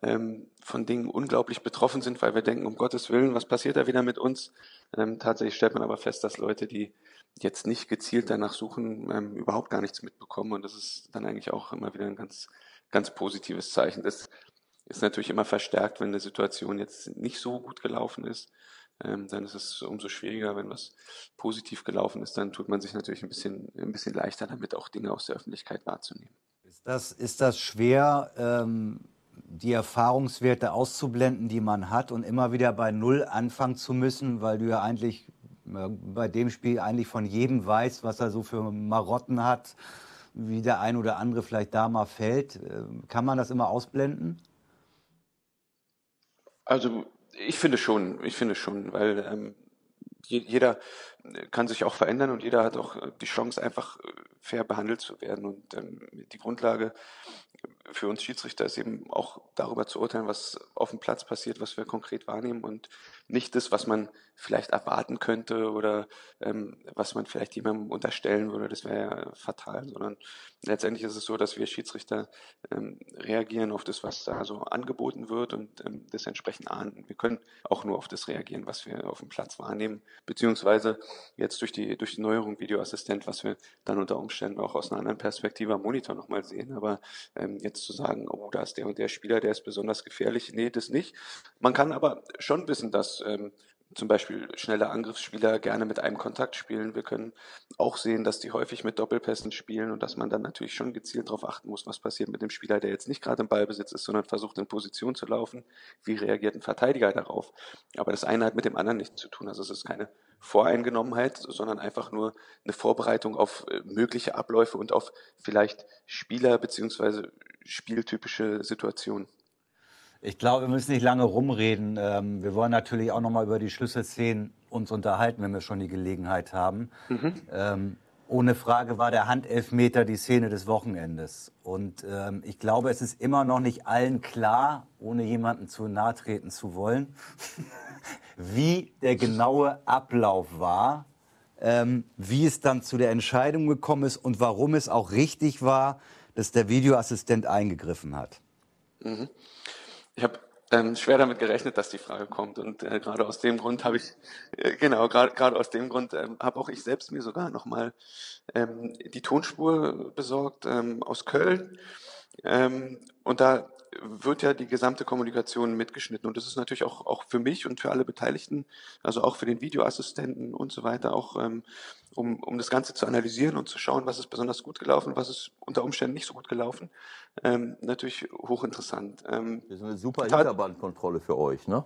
ähm, von Dingen unglaublich betroffen sind, weil wir denken, um Gottes Willen, was passiert da wieder mit uns? Ähm, tatsächlich stellt man aber fest, dass Leute, die jetzt nicht gezielt danach suchen, ähm, überhaupt gar nichts mitbekommen. Und das ist dann eigentlich auch immer wieder ein ganz, ganz positives Zeichen. Das ist natürlich immer verstärkt, wenn eine Situation jetzt nicht so gut gelaufen ist. Ähm, dann ist es umso schwieriger, wenn was positiv gelaufen ist, dann tut man sich natürlich ein bisschen, ein bisschen leichter damit, auch Dinge aus der Öffentlichkeit wahrzunehmen. Ist das, ist das schwer, ähm, die Erfahrungswerte auszublenden, die man hat und immer wieder bei Null anfangen zu müssen, weil du ja eigentlich äh, bei dem Spiel eigentlich von jedem weißt, was er so für Marotten hat, wie der ein oder andere vielleicht da mal fällt. Ähm, Kann man das immer ausblenden? Also ich finde schon, ich finde schon, weil ähm, je, jeder kann sich auch verändern und jeder hat auch die Chance, einfach äh, fair behandelt zu werden. Und ähm, die Grundlage für uns Schiedsrichter ist eben auch darüber zu urteilen, was auf dem Platz passiert, was wir konkret wahrnehmen und nicht das, was man vielleicht erwarten könnte oder ähm, was man vielleicht jemandem unterstellen würde. Das wäre ja fatal, sondern letztendlich ist es so, dass wir Schiedsrichter ähm, reagieren auf das, was da so angeboten wird und ähm, das entsprechend ahnden. Wir können auch nur auf das reagieren, was wir auf dem Platz wahrnehmen, beziehungsweise jetzt durch die, durch die Neuerung Videoassistent, was wir dann unter Umständen auch aus einer anderen Perspektive am Monitor nochmal sehen. Aber ähm, jetzt zu sagen, oh, da ist der und der Spieler, der ist besonders gefährlich, nee, das nicht. Man kann aber schon wissen, dass ähm, zum Beispiel schnelle Angriffsspieler gerne mit einem Kontakt spielen. Wir können auch sehen, dass die häufig mit Doppelpässen spielen und dass man dann natürlich schon gezielt darauf achten muss, was passiert mit dem Spieler, der jetzt nicht gerade im Ballbesitz ist, sondern versucht in Position zu laufen. Wie reagiert ein Verteidiger darauf? Aber das eine hat mit dem anderen nichts zu tun. Also es ist keine Voreingenommenheit, sondern einfach nur eine Vorbereitung auf äh, mögliche Abläufe und auf vielleicht Spieler beziehungsweise spieltypische Situationen. Ich glaube, wir müssen nicht lange rumreden. Ähm, wir wollen natürlich auch noch mal über die Schlüsselszenen uns unterhalten, wenn wir schon die Gelegenheit haben. Ähm, ohne Frage war der Handelfmeter die Szene des Wochenendes. Und ähm, ich glaube, es ist immer noch nicht allen klar, ohne jemanden zu nahe treten zu wollen, [laughs] wie der genaue Ablauf war, ähm, wie es dann zu der Entscheidung gekommen ist und warum es auch richtig war, dass der Videoassistent eingegriffen hat. Mhm. Ich habe ähm, schwer damit gerechnet, dass die Frage kommt. Und äh, gerade aus dem Grund habe ich äh, genau gerade aus dem Grund ähm, habe auch ich selbst mir sogar noch mal ähm, die Tonspur besorgt ähm, aus Köln. Ähm, und da wird ja die gesamte Kommunikation mitgeschnitten. Und das ist natürlich auch, auch für mich und für alle Beteiligten, also auch für den Videoassistenten und so weiter, auch ähm, um, um das Ganze zu analysieren und zu schauen, was ist besonders gut gelaufen, was ist unter Umständen nicht so gut gelaufen, ähm, natürlich hochinteressant. Ähm, das ist eine super Hinterbandkontrolle für euch, ne?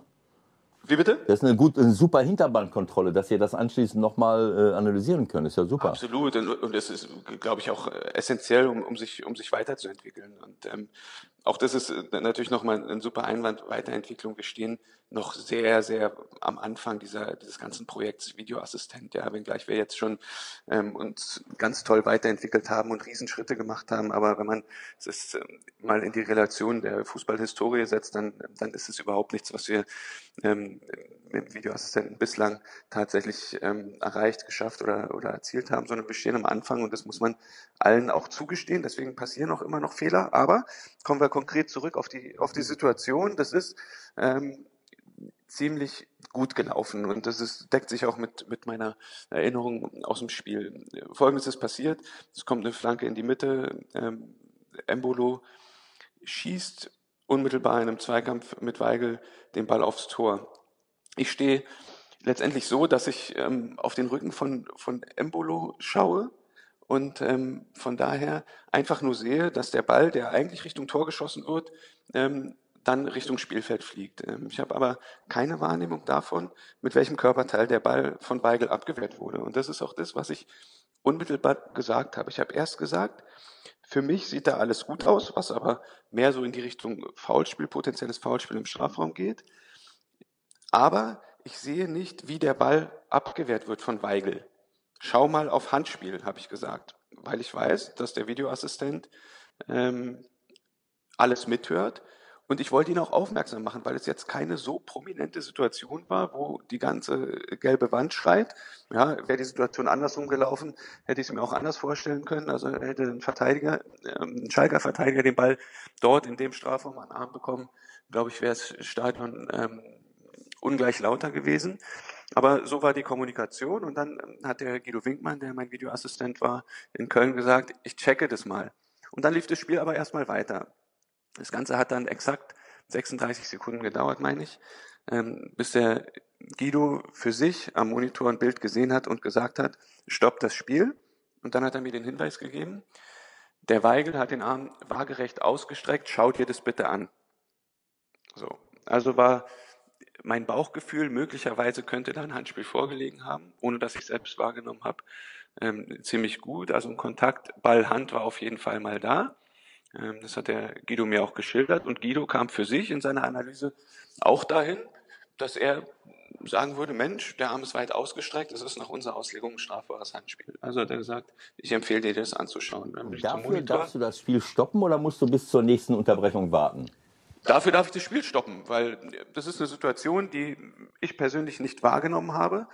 Wie bitte? Das ist eine, gut, eine super Hinterbandkontrolle, dass ihr das anschließend nochmal äh, analysieren könnt. Ist ja super. Absolut. Und, und es ist, glaube ich, auch essentiell, um, um, sich, um sich weiterzuentwickeln. Und ähm, auch das ist äh, natürlich nochmal ein super Einwand, Weiterentwicklung. Wir stehen noch sehr, sehr am Anfang dieser, dieses ganzen Projekts Videoassistent, ja, wenngleich wir jetzt schon ähm, uns ganz toll weiterentwickelt haben und Riesenschritte gemacht haben. Aber wenn man es ähm, mal in die Relation der Fußballhistorie setzt, dann, dann ist es überhaupt nichts, was wir ähm, mit Videoassistenten bislang tatsächlich ähm, erreicht, geschafft oder, oder erzielt haben, sondern wir stehen am Anfang und das muss man allen auch zugestehen. Deswegen passieren auch immer noch Fehler. Aber kommen wir konkret zurück auf die, auf die Situation. Das ist ähm, ziemlich gut gelaufen und das ist, deckt sich auch mit, mit meiner Erinnerung aus dem Spiel. Folgendes ist passiert, es kommt eine Flanke in die Mitte, ähm, Embolo schießt unmittelbar in einem Zweikampf mit Weigel den Ball aufs Tor. Ich stehe letztendlich so, dass ich ähm, auf den Rücken von, von Embolo schaue und ähm, von daher einfach nur sehe, dass der Ball, der eigentlich Richtung Tor geschossen wird, ähm, dann Richtung Spielfeld fliegt. Ähm, ich habe aber keine Wahrnehmung davon, mit welchem Körperteil der Ball von Weigel abgewehrt wurde. Und das ist auch das, was ich unmittelbar gesagt habe. Ich habe erst gesagt, für mich sieht da alles gut aus, was aber mehr so in die Richtung Foulspiel, potenzielles Foulspiel im Strafraum geht. Aber ich sehe nicht, wie der Ball abgewehrt wird von Weigel. Schau mal auf Handspiel, habe ich gesagt, weil ich weiß, dass der Videoassistent ähm, alles mithört und ich wollte ihn auch aufmerksam machen, weil es jetzt keine so prominente Situation war, wo die ganze gelbe Wand schreit. Ja, wäre die Situation andersrum gelaufen, hätte ich es mir auch anders vorstellen können. Also hätte ein Verteidiger, ähm, ein Schalker Verteidiger den Ball dort in dem Strafraum an den Arm bekommen, glaube ich, wäre das Stadion ähm, ungleich lauter gewesen. Aber so war die Kommunikation und dann hat der Guido Winkmann, der mein Videoassistent war, in Köln gesagt, ich checke das mal. Und dann lief das Spiel aber erstmal weiter. Das Ganze hat dann exakt 36 Sekunden gedauert, meine ich, ähm, bis der Guido für sich am Monitor ein Bild gesehen hat und gesagt hat, stopp das Spiel. Und dann hat er mir den Hinweis gegeben, der Weigel hat den Arm waagerecht ausgestreckt, schaut dir das bitte an. So. Also war mein Bauchgefühl, möglicherweise könnte da ein Handspiel vorgelegen haben, ohne dass ich selbst wahrgenommen habe, ähm, ziemlich gut. Also ein Kontakt, Ball, Hand war auf jeden Fall mal da. Ähm, das hat der Guido mir auch geschildert. Und Guido kam für sich in seiner Analyse auch dahin, dass er sagen würde, Mensch, der Arm ist weit ausgestreckt, das ist nach unserer Auslegung ein strafbares Handspiel. Also hat er gesagt, ich empfehle dir das anzuschauen. Dafür darfst du das Spiel stoppen oder musst du bis zur nächsten Unterbrechung warten? Dafür darf ich das Spiel stoppen, weil das ist eine Situation, die ich persönlich nicht wahrgenommen habe.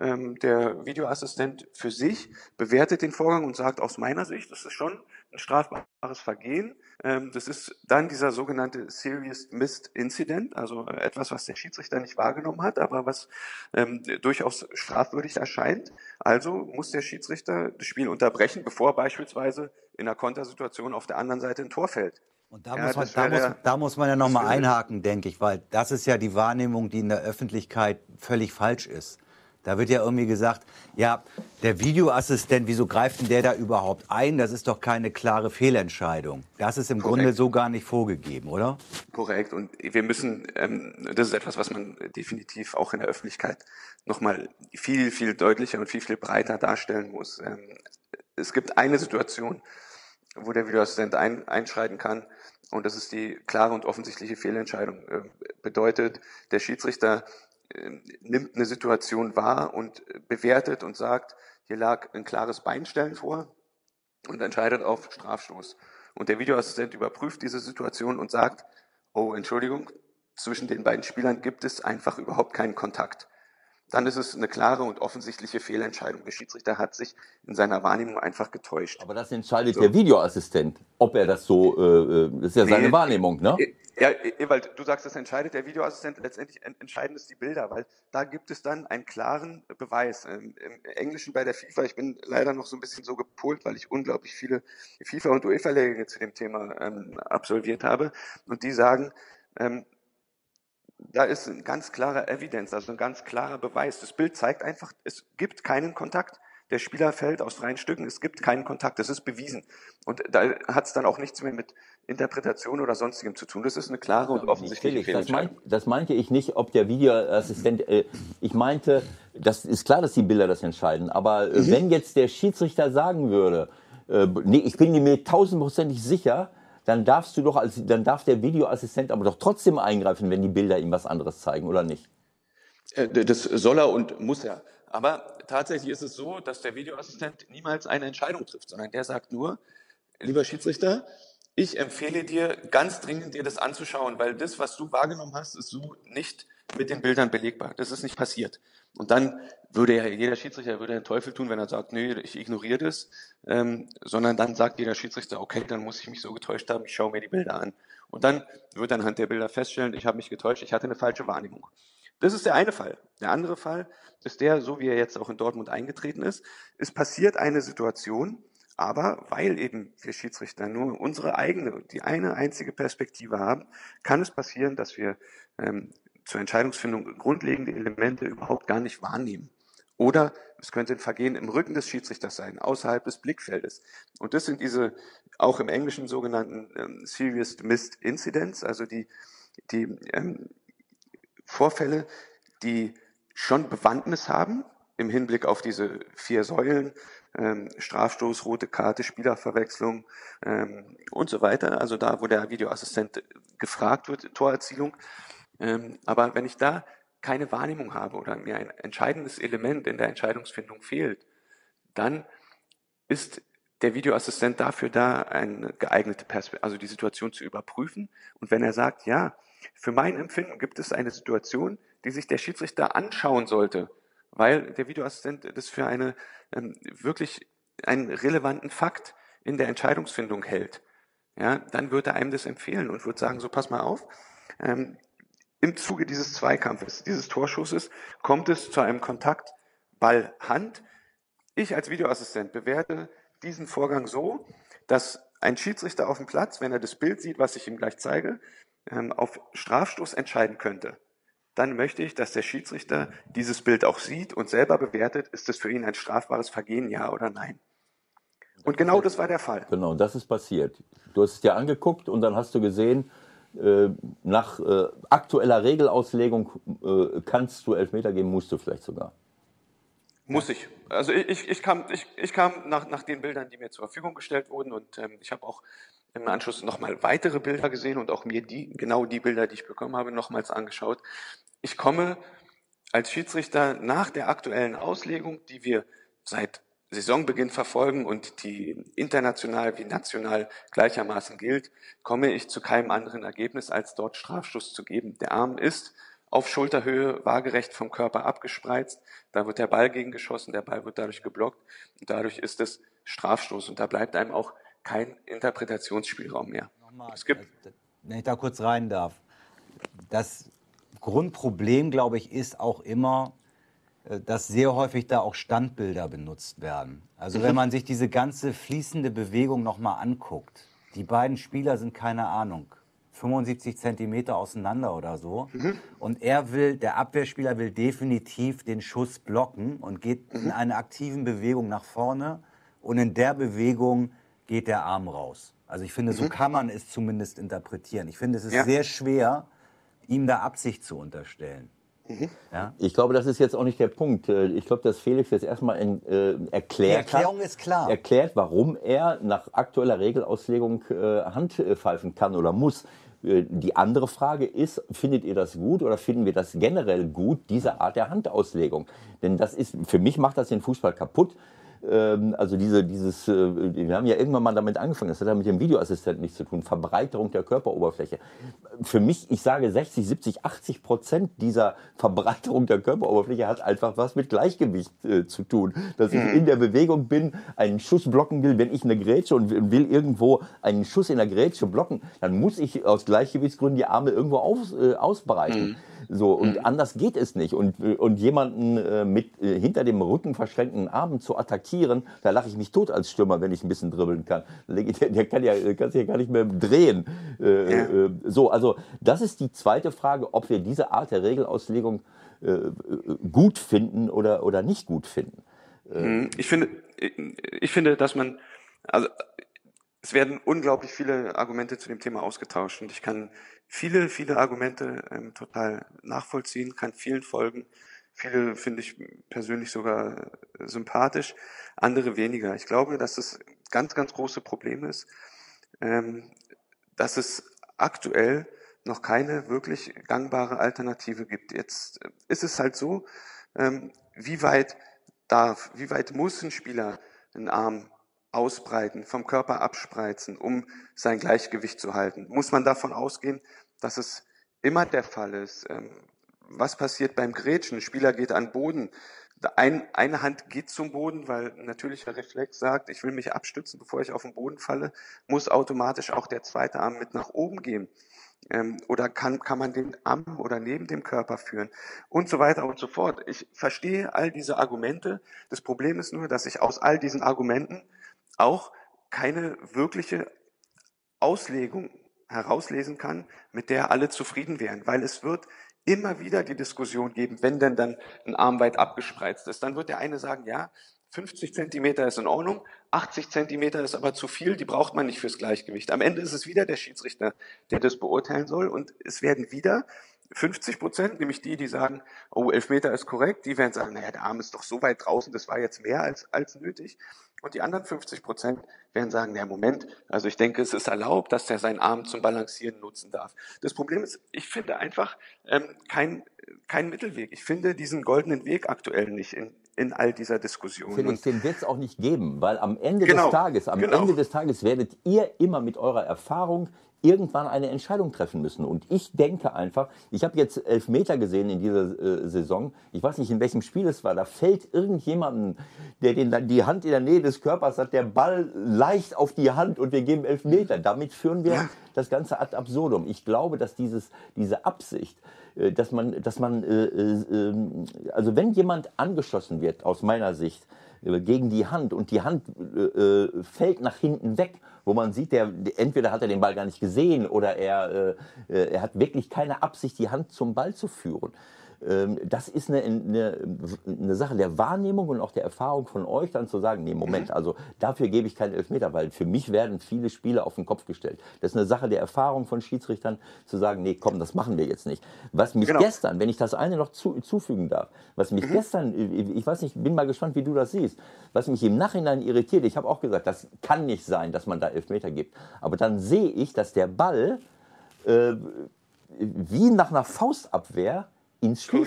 Ähm, der Videoassistent für sich bewertet den Vorgang und sagt aus meiner Sicht, das ist schon strafbares Vergehen. Ähm, das ist dann dieser sogenannte Serious Missed Incident, also etwas, was der Schiedsrichter nicht wahrgenommen hat, aber was ähm, durchaus strafwürdig erscheint. Also muss der Schiedsrichter das Spiel unterbrechen, bevor beispielsweise in einer Kontersituation auf der anderen Seite ein Tor fällt. Und da, ja, muss, man, da, muss, da muss man ja nochmal einhaken, denke ich, weil das ist ja die Wahrnehmung, die in der Öffentlichkeit völlig falsch ist. Da wird ja irgendwie gesagt, ja, der Videoassistent, wieso greift denn der da überhaupt ein? Das ist doch keine klare Fehlentscheidung. Das ist im Korrekt. Grunde so gar nicht vorgegeben, oder? Korrekt. Und wir müssen, ähm, das ist etwas, was man definitiv auch in der Öffentlichkeit nochmal viel, viel deutlicher und viel, viel breiter darstellen muss. Ähm, es gibt eine Situation, wo der Videoassistent ein, einschreiten kann. Und das ist die klare und offensichtliche Fehlentscheidung. Äh, bedeutet, der Schiedsrichter ähm, nimmt eine Situation wahr und bewertet und sagt, hier lag ein klares Beinstellen vor und entscheidet auf Strafstoß. Und der Videoassistent überprüft diese Situation und sagt, oh, Entschuldigung, zwischen den beiden Spielern gibt es einfach überhaupt keinen Kontakt dann ist es eine klare und offensichtliche Fehlentscheidung. Der Schiedsrichter hat sich in seiner Wahrnehmung einfach getäuscht. Aber das entscheidet so. der Videoassistent, ob er das so, äh, das ist ja seine nee, Wahrnehmung, ne? Ja, weil du sagst, das entscheidet der Videoassistent, letztendlich entscheiden es die Bilder, weil da gibt es dann einen klaren Beweis. Im, Im Englischen bei der FIFA, ich bin leider noch so ein bisschen so gepolt, weil ich unglaublich viele FIFA- und UEFA-Lehrgänge zu dem Thema ähm, absolviert habe. Und die sagen, ähm, da ist ein ganz klarer Evidenz, also ein ganz klarer Beweis. Das Bild zeigt einfach, es gibt keinen Kontakt. Der Spieler fällt aus freien Stücken, es gibt keinen Kontakt, das ist bewiesen. Und da hat es dann auch nichts mehr mit Interpretation oder sonstigem zu tun. Das ist eine klare und offensichtliche Felix, das, mein, das meinte ich nicht, ob der Videoassistent, äh, ich meinte, das ist klar, dass die Bilder das entscheiden, aber äh, mhm. wenn jetzt der Schiedsrichter sagen würde, äh, nee, ich bin mir tausendprozentig sicher, dann darfst du doch als, dann darf der Videoassistent aber doch trotzdem eingreifen, wenn die Bilder ihm was anderes zeigen, oder nicht? Äh, das soll er und muss er. Aber tatsächlich ist es so, dass der Videoassistent niemals eine Entscheidung trifft, sondern der sagt nur, lieber Schiedsrichter, ich empfehle dir ganz dringend, dir das anzuschauen, weil das, was du wahrgenommen hast, ist so nicht mit den Bildern belegbar. Das ist nicht passiert. Und dann würde ja jeder Schiedsrichter würde den Teufel tun, wenn er sagt, nee, ich ignoriere das, ähm, sondern dann sagt jeder Schiedsrichter, okay, dann muss ich mich so getäuscht haben, ich schaue mir die Bilder an. Und dann wird anhand der Bilder feststellen, ich habe mich getäuscht, ich hatte eine falsche Wahrnehmung. Das ist der eine Fall. Der andere Fall ist der, so wie er jetzt auch in Dortmund eingetreten ist. Es passiert eine Situation, aber weil eben wir Schiedsrichter nur unsere eigene, die eine einzige Perspektive haben, kann es passieren, dass wir ähm, zur Entscheidungsfindung grundlegende Elemente überhaupt gar nicht wahrnehmen. Oder es könnte ein Vergehen im Rücken des Schiedsrichters sein, außerhalb des Blickfeldes. Und das sind diese auch im Englischen sogenannten ähm, Serious Missed Incidents, also die, die ähm, Vorfälle, die schon Bewandtnis haben im Hinblick auf diese vier Säulen, ähm, Strafstoß, rote Karte, Spielerverwechslung ähm, und so weiter. Also da, wo der Videoassistent gefragt wird, Torerzielung. Ähm, aber wenn ich da keine Wahrnehmung habe oder mir ein entscheidendes Element in der Entscheidungsfindung fehlt, dann ist der Videoassistent dafür da, eine geeignete Perspektive, also die Situation zu überprüfen. Und wenn er sagt, ja, für mein Empfinden gibt es eine Situation, die sich der Schiedsrichter anschauen sollte, weil der Videoassistent das für eine ähm, wirklich einen relevanten Fakt in der Entscheidungsfindung hält, ja, dann wird er einem das empfehlen und wird sagen, so pass mal auf, ähm, im Zuge dieses Zweikampfes, dieses Torschusses, kommt es zu einem Kontakt Ball-Hand. Ich als Videoassistent bewerte diesen Vorgang so, dass ein Schiedsrichter auf dem Platz, wenn er das Bild sieht, was ich ihm gleich zeige, ähm, auf Strafstoß entscheiden könnte. Dann möchte ich, dass der Schiedsrichter dieses Bild auch sieht und selber bewertet, ist es für ihn ein strafbares Vergehen, ja oder nein. Und genau das war der Fall. Genau, das ist passiert. Du hast es dir angeguckt und dann hast du gesehen, äh, nach äh, aktueller Regelauslegung äh, kannst du Elfmeter geben, musst du vielleicht sogar. Muss ich. Also ich, ich kam, ich, ich kam nach, nach den Bildern, die mir zur Verfügung gestellt wurden und ähm, ich habe auch im Anschluss nochmal weitere Bilder gesehen und auch mir die, genau die Bilder, die ich bekommen habe, nochmals angeschaut. Ich komme als Schiedsrichter nach der aktuellen Auslegung, die wir seit Saisonbeginn verfolgen und die international wie national gleichermaßen gilt, komme ich zu keinem anderen Ergebnis, als dort Strafstoß zu geben. Der Arm ist auf Schulterhöhe waagerecht vom Körper abgespreizt, da wird der Ball gegengeschossen, der Ball wird dadurch geblockt und dadurch ist es Strafstoß und da bleibt einem auch kein Interpretationsspielraum mehr. Nochmal, es gibt, äh, wenn ich da kurz rein darf, das Grundproblem, glaube ich, ist auch immer, äh, dass sehr häufig da auch Standbilder benutzt werden. Also wenn mhm. man sich diese ganze fließende Bewegung nochmal anguckt, die beiden Spieler sind keine Ahnung, 75 Zentimeter auseinander oder so. Mhm. Und er will, der Abwehrspieler will definitiv den Schuss blocken und geht mhm. in einer aktiven Bewegung nach vorne. Und in der Bewegung geht der Arm raus. Also ich finde, so kann man es zumindest interpretieren. Ich finde, es ist ja. sehr schwer, ihm da Absicht zu unterstellen. Mhm. Ja? Ich glaube, das ist jetzt auch nicht der Punkt. Äh, ich glaube, dass Felix jetzt erstmal in, äh, erklärt Die Erklärung hat, ist klar. erklärt, warum er nach aktueller Regelauslegung äh, Hand pfeifen kann oder muss. Äh, die andere Frage ist, findet ihr das gut oder finden wir das generell gut, diese Art der Handauslegung? Denn das ist, für mich macht das den Fußball kaputt ähm, also diese, dieses, äh, wir haben ja irgendwann mal damit angefangen, das hat ja mit dem Videoassistenten nichts zu tun, Verbreiterung der Körperoberfläche. Für mich, ich sage 60, 70, 80 Prozent dieser Verbreiterung der Körperoberfläche hat einfach was mit Gleichgewicht äh, zu tun. Dass ich Mhm. in der Bewegung bin, einen Schuss blocken will, wenn ich eine Grätsche und will irgendwo einen Schuss in der Grätsche blocken, dann muss ich aus Gleichgewichtsgründen die Arme irgendwo aus, äh, ausbreiten. Mhm. So, und anders geht es nicht. Und, äh, und jemanden äh, mit äh, hinter dem Rücken verschränkten Armen zu attackieren, da lache ich mich tot als Stürmer, wenn ich ein bisschen dribbeln kann. Der, der kann ja, kann sich ja gar nicht mehr drehen. Äh, Ja. äh, so, also das ist die zweite Frage, ob wir diese Art der Regelauslegung äh, äh, gut finden oder, oder nicht gut finden. Mhm. Ich finde, ich, ich finde, dass man, also es werden unglaublich viele Argumente zu dem Thema ausgetauscht und ich kann viele, viele Argumente ähm, total nachvollziehen, kann vielen folgen. Viele finde ich persönlich sogar äh, sympathisch, andere weniger. Ich glaube, dass das ganz, ganz große Problem ist, ähm, dass es aktuell noch keine wirklich gangbare Alternative gibt. Jetzt äh, ist es halt so, ähm, wie weit darf, wie weit muss ein Spieler einen Arm ausbreiten, vom Körper abspreizen, um sein Gleichgewicht zu halten? Muss man davon ausgehen, dass es immer der Fall ist? Ähm, was passiert beim Grätschen? Ein Spieler geht an den Boden. Ein, eine Hand geht zum Boden, weil ein natürlicher Reflex sagt, ich will mich abstützen, bevor ich auf den Boden falle, muss automatisch auch der zweite Arm mit nach oben gehen. Ähm, oder kann, kann man den am oder neben dem Körper führen und so weiter und so fort. Ich verstehe all diese Argumente. Das Problem ist nur, dass ich aus all diesen Argumenten auch keine wirkliche Auslegung herauslesen kann, mit der alle zufrieden wären, weil es wird immer wieder die Diskussion geben, wenn denn dann ein Arm weit abgespreizt ist, dann wird der eine sagen, ja, 50 Zentimeter ist in Ordnung, 80 Zentimeter ist aber zu viel, die braucht man nicht fürs Gleichgewicht. Am Ende ist es wieder der Schiedsrichter, der das beurteilen soll und es werden wieder 50 Prozent, nämlich die, die sagen, oh, Elfmeter ist korrekt, die werden sagen, naja, der Arm ist doch so weit draußen, das war jetzt mehr als, als nötig. Und die anderen 50 Prozent werden sagen, na Moment, also ich denke, es ist erlaubt, dass er seinen Arm zum Balancieren nutzen darf. Das Problem ist, ich finde einfach ähm, kein, kein Mittelweg. Ich finde diesen goldenen Weg aktuell nicht in, in all dieser Diskussion. Felix, den wird es auch nicht geben, weil am Ende Genau, des Tages, am genau. Ende des Tages werdet ihr immer mit eurer Erfahrung irgendwann eine Entscheidung treffen müssen. Und ich denke einfach, ich habe jetzt elf Meter gesehen in dieser äh, Saison. Ich weiß nicht, in welchem Spiel es war. Da fällt irgendjemanden, der den, die Hand in der Nähe des Körpers hat, der Ball leicht auf die Hand und wir geben elf Meter. Damit führen wir Ja. das Ganze ad absurdum. Ich glaube, dass dieses, diese Absicht, äh, dass man, dass man, äh, äh, ähm, also wenn jemand angeschossen wird, aus meiner Sicht, gegen die Hand und die Hand äh, äh, fällt nach hinten weg, wo man sieht, der, der- entweder hat er den Ball gar nicht gesehen oder er, äh, äh, er hat wirklich keine Absicht, die Hand zum Ball zu führen. Ähm, Das ist eine, eine, eine Sache der Wahrnehmung und auch der Erfahrung von euch, dann zu sagen, nee, Moment, also dafür gebe ich keinen Elfmeter, weil für mich werden viele Spiele auf den Kopf gestellt. Das ist eine Sache der Erfahrung von Schiedsrichtern, zu sagen, nee, komm, das machen wir jetzt nicht. Was mich Genau. gestern, wenn ich das eine noch zu, zufügen darf, was mich gestern, ich weiß nicht, bin mal gespannt, wie du das siehst, was mich im Nachhinein irritiert, ich habe auch gesagt, das kann nicht sein, dass man da Elfmeter gibt. Aber dann sehe ich, dass der Ball äh, wie nach einer Faustabwehr ins, Spiel,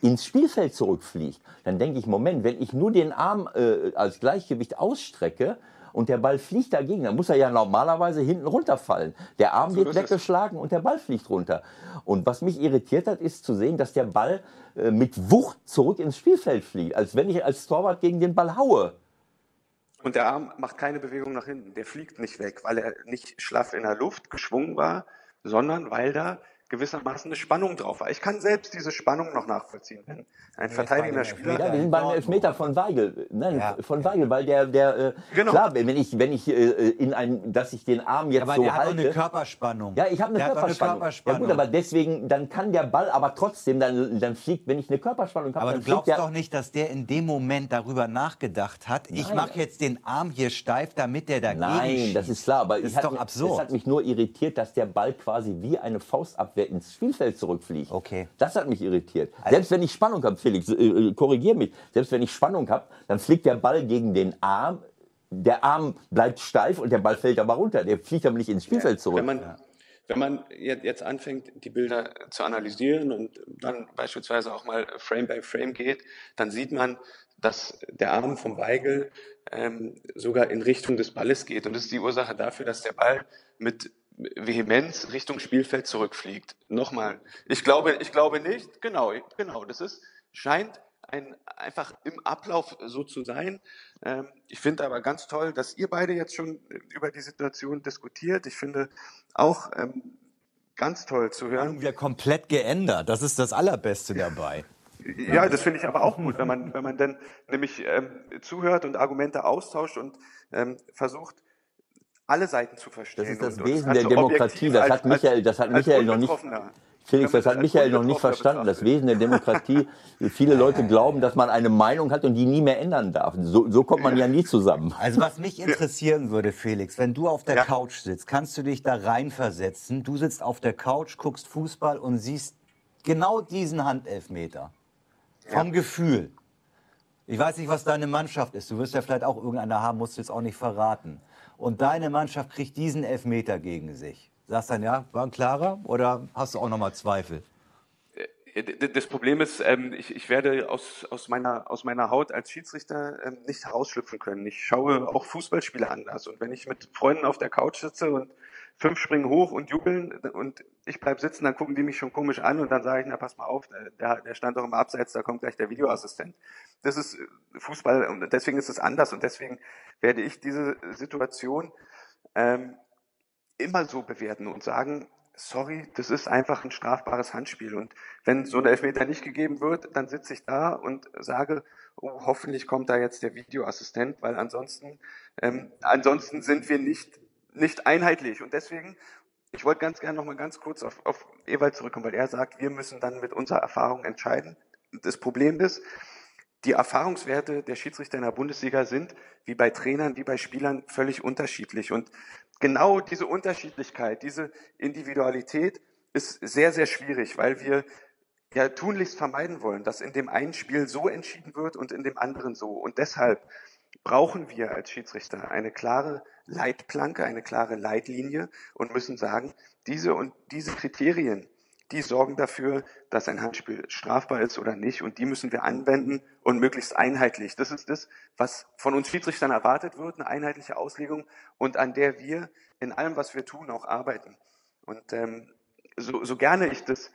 ins Spielfeld zurückfliegt. Dann denke ich, Moment, wenn ich nur den Arm äh, als Gleichgewicht ausstrecke und der Ball fliegt dagegen, dann muss er ja normalerweise hinten runterfallen. Der Arm wird ist es. weggeschlagen und der Ball fliegt runter. Und was mich irritiert hat, ist zu sehen, dass der Ball äh, mit Wucht zurück ins Spielfeld fliegt, als wenn ich als Torwart gegen den Ball haue. Und der Arm macht keine Bewegung nach hinten. Der fliegt nicht weg, weil er nicht schlaff in der Luft geschwungen war, sondern weil da gewissermaßen eine Spannung drauf war. Ich kann selbst diese Spannung noch nachvollziehen. Wenn ein verteidigender Spieler, Ja, wir sind beim Elfmeter von Weigel. Nein, Ja. von Weigel, weil der, der äh, Genau. klar, wenn ich, wenn ich äh, in ein, dass ich den Arm jetzt Aber so der hat halte. eine Körperspannung. ja, ich habe eine, hat auch Körperspannung. Ja gut, aber deswegen, dann kann der Ball aber trotzdem, dann, dann fliegt, wenn ich eine Körperspannung habe, Aber dann du glaubst der, doch nicht, dass der in dem Moment darüber nachgedacht hat, ich Nein. mache jetzt den Arm hier steif, damit der dagegen Nein, schießt. das ist klar, aber das ich ist hat doch mich, absurd. es hat mich nur irritiert, dass der Ball quasi wie eine Faustabwehr ins Spielfeld zurückfliegt. Okay. Das hat mich irritiert. Selbst wenn ich Spannung habe, Felix, äh, äh, korrigier mich, selbst wenn ich Spannung habe, dann fliegt der Ball gegen den Arm, der Arm bleibt steif und der Ball fällt aber runter. Der fliegt aber nicht ins Spielfeld zurück. wenn man, wenn man jetzt anfängt, die Bilder zu analysieren und dann beispielsweise auch mal Frame by Frame geht, dann sieht man, dass der Arm vom Weigel ähm, sogar in Richtung des Balles geht. Und das ist die Ursache dafür, dass der Ball mit Vehemenz Richtung Spielfeld zurückfliegt. Nochmal, ich glaube, ich glaube nicht, genau, genau, das ist, scheint ein, einfach im Ablauf so zu sein. Ähm, ich finde aber ganz toll, dass ihr beide jetzt schon über die Situation diskutiert. Ich finde auch ähm, ganz toll zu hören. Wir komplett geändert. Das ist das Allerbeste dabei. Ja, das finde ich aber auch gut, wenn man, wenn man dann nämlich ähm, zuhört und Argumente austauscht und ähm, versucht, alle Seiten zu verstehen. Das ist das Wesen und der Demokratie. Das hat Michael, das hat Michael noch nicht. Felix, das hat Michael noch nicht verstanden. Das Wesen der Demokratie. Viele Leute [laughs] glauben, dass man eine Meinung hat und die nie mehr ändern darf. So, so kommt man ja nie zusammen. Also was mich interessieren würde, Felix, wenn du auf der Ja. Couch sitzt, kannst du dich da reinversetzen. Du sitzt auf der Couch, guckst Fußball und siehst genau diesen Handelfmeter. Vom Gefühl. Ich weiß nicht, was deine Mannschaft ist. Du wirst ja vielleicht auch irgendeine haben, musst du jetzt auch nicht verraten. Und deine Mannschaft kriegt diesen Elfmeter gegen sich. Sagst dann, ja, war ein klarer? Oder hast du auch nochmal Zweifel? D- Das Problem ist, ähm, ich, ich werde aus, aus, meiner, aus meiner Haut als Schiedsrichter ähm, nicht herausschlüpfen können. Ich schaue auch Fußballspiele anders. Und wenn ich mit Freunden auf der Couch sitze und fünf springen hoch und jubeln und ich bleib sitzen, dann gucken die mich schon komisch an und dann sage ich, na pass mal auf, der, der stand doch im Abseits, da kommt gleich der Videoassistent. Das ist äh, Fußball und deswegen ist es anders und deswegen werde ich diese Situation ähm, immer so bewerten und sagen, sorry, das ist einfach ein strafbares Handspiel. Und wenn so ein Elfmeter nicht gegeben wird, dann sitze ich da und sage, oh, hoffentlich kommt da jetzt der Videoassistent, weil ansonsten, ähm, ansonsten sind wir nicht, nicht einheitlich. Und deswegen, ich wollte ganz gerne noch mal ganz kurz auf, auf Ewald zurückkommen, weil er sagt, wir müssen dann mit unserer Erfahrung entscheiden. Das Problem ist, die Erfahrungswerte der Schiedsrichter in der Bundesliga sind, wie bei Trainern, wie bei Spielern, völlig unterschiedlich. Und genau diese Unterschiedlichkeit, diese Individualität ist sehr, sehr schwierig, weil wir ja tunlichst vermeiden wollen, dass in dem einen Spiel so entschieden wird und in dem anderen so. Und deshalb brauchen wir als Schiedsrichter eine klare Leitplanke, eine klare Leitlinie und müssen sagen, diese und diese Kriterien, die sorgen dafür, dass ein Handspiel strafbar ist oder nicht. Und die müssen wir anwenden und möglichst einheitlich. Das ist das, was von uns Schiedsrichtern erwartet wird, eine einheitliche Auslegung und an der wir in allem, was wir tun, auch arbeiten. Und ähm, so, so gerne ich das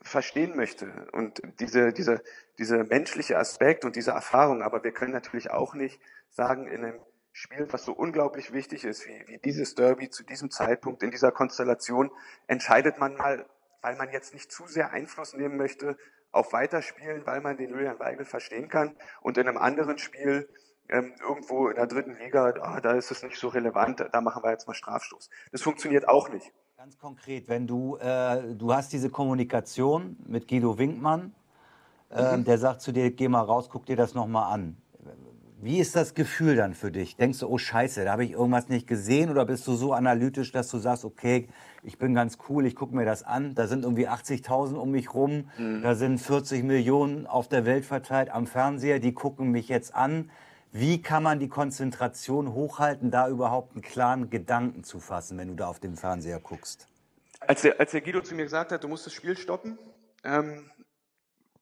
verstehen möchte und diese, diese, diese menschliche Aspekt und diese Erfahrung, aber wir können natürlich auch nicht sagen, in einem Spiel, was so unglaublich wichtig ist, wie, wie dieses Derby zu diesem Zeitpunkt in dieser Konstellation, entscheidet man mal weil man jetzt nicht zu sehr Einfluss nehmen möchte auf Weiterspielen, weil man den Julian Weigel verstehen kann. Und in einem anderen Spiel, ähm, irgendwo in der dritten Liga, ah, da ist es nicht so relevant, da machen wir jetzt mal Strafstoß. Das funktioniert auch nicht. Ganz konkret, wenn du, äh, du hast diese Kommunikation mit Guido Winkmann, äh, der sagt zu dir, geh mal raus, guck dir das nochmal an. Wie ist das Gefühl dann für dich? Denkst du, oh Scheiße, da habe ich irgendwas nicht gesehen? Oder bist du so analytisch, dass du sagst, okay, ich bin ganz cool, ich gucke mir das an, da sind irgendwie 80.000 um mich rum, da sind 40 Millionen auf der Welt verteilt am Fernseher, die gucken mich jetzt an. Wie kann man die Konzentration hochhalten, da überhaupt einen klaren Gedanken zu fassen, wenn du da auf dem Fernseher guckst? Als der, als der Guido zu mir gesagt hat, du musst das Spiel stoppen, ähm,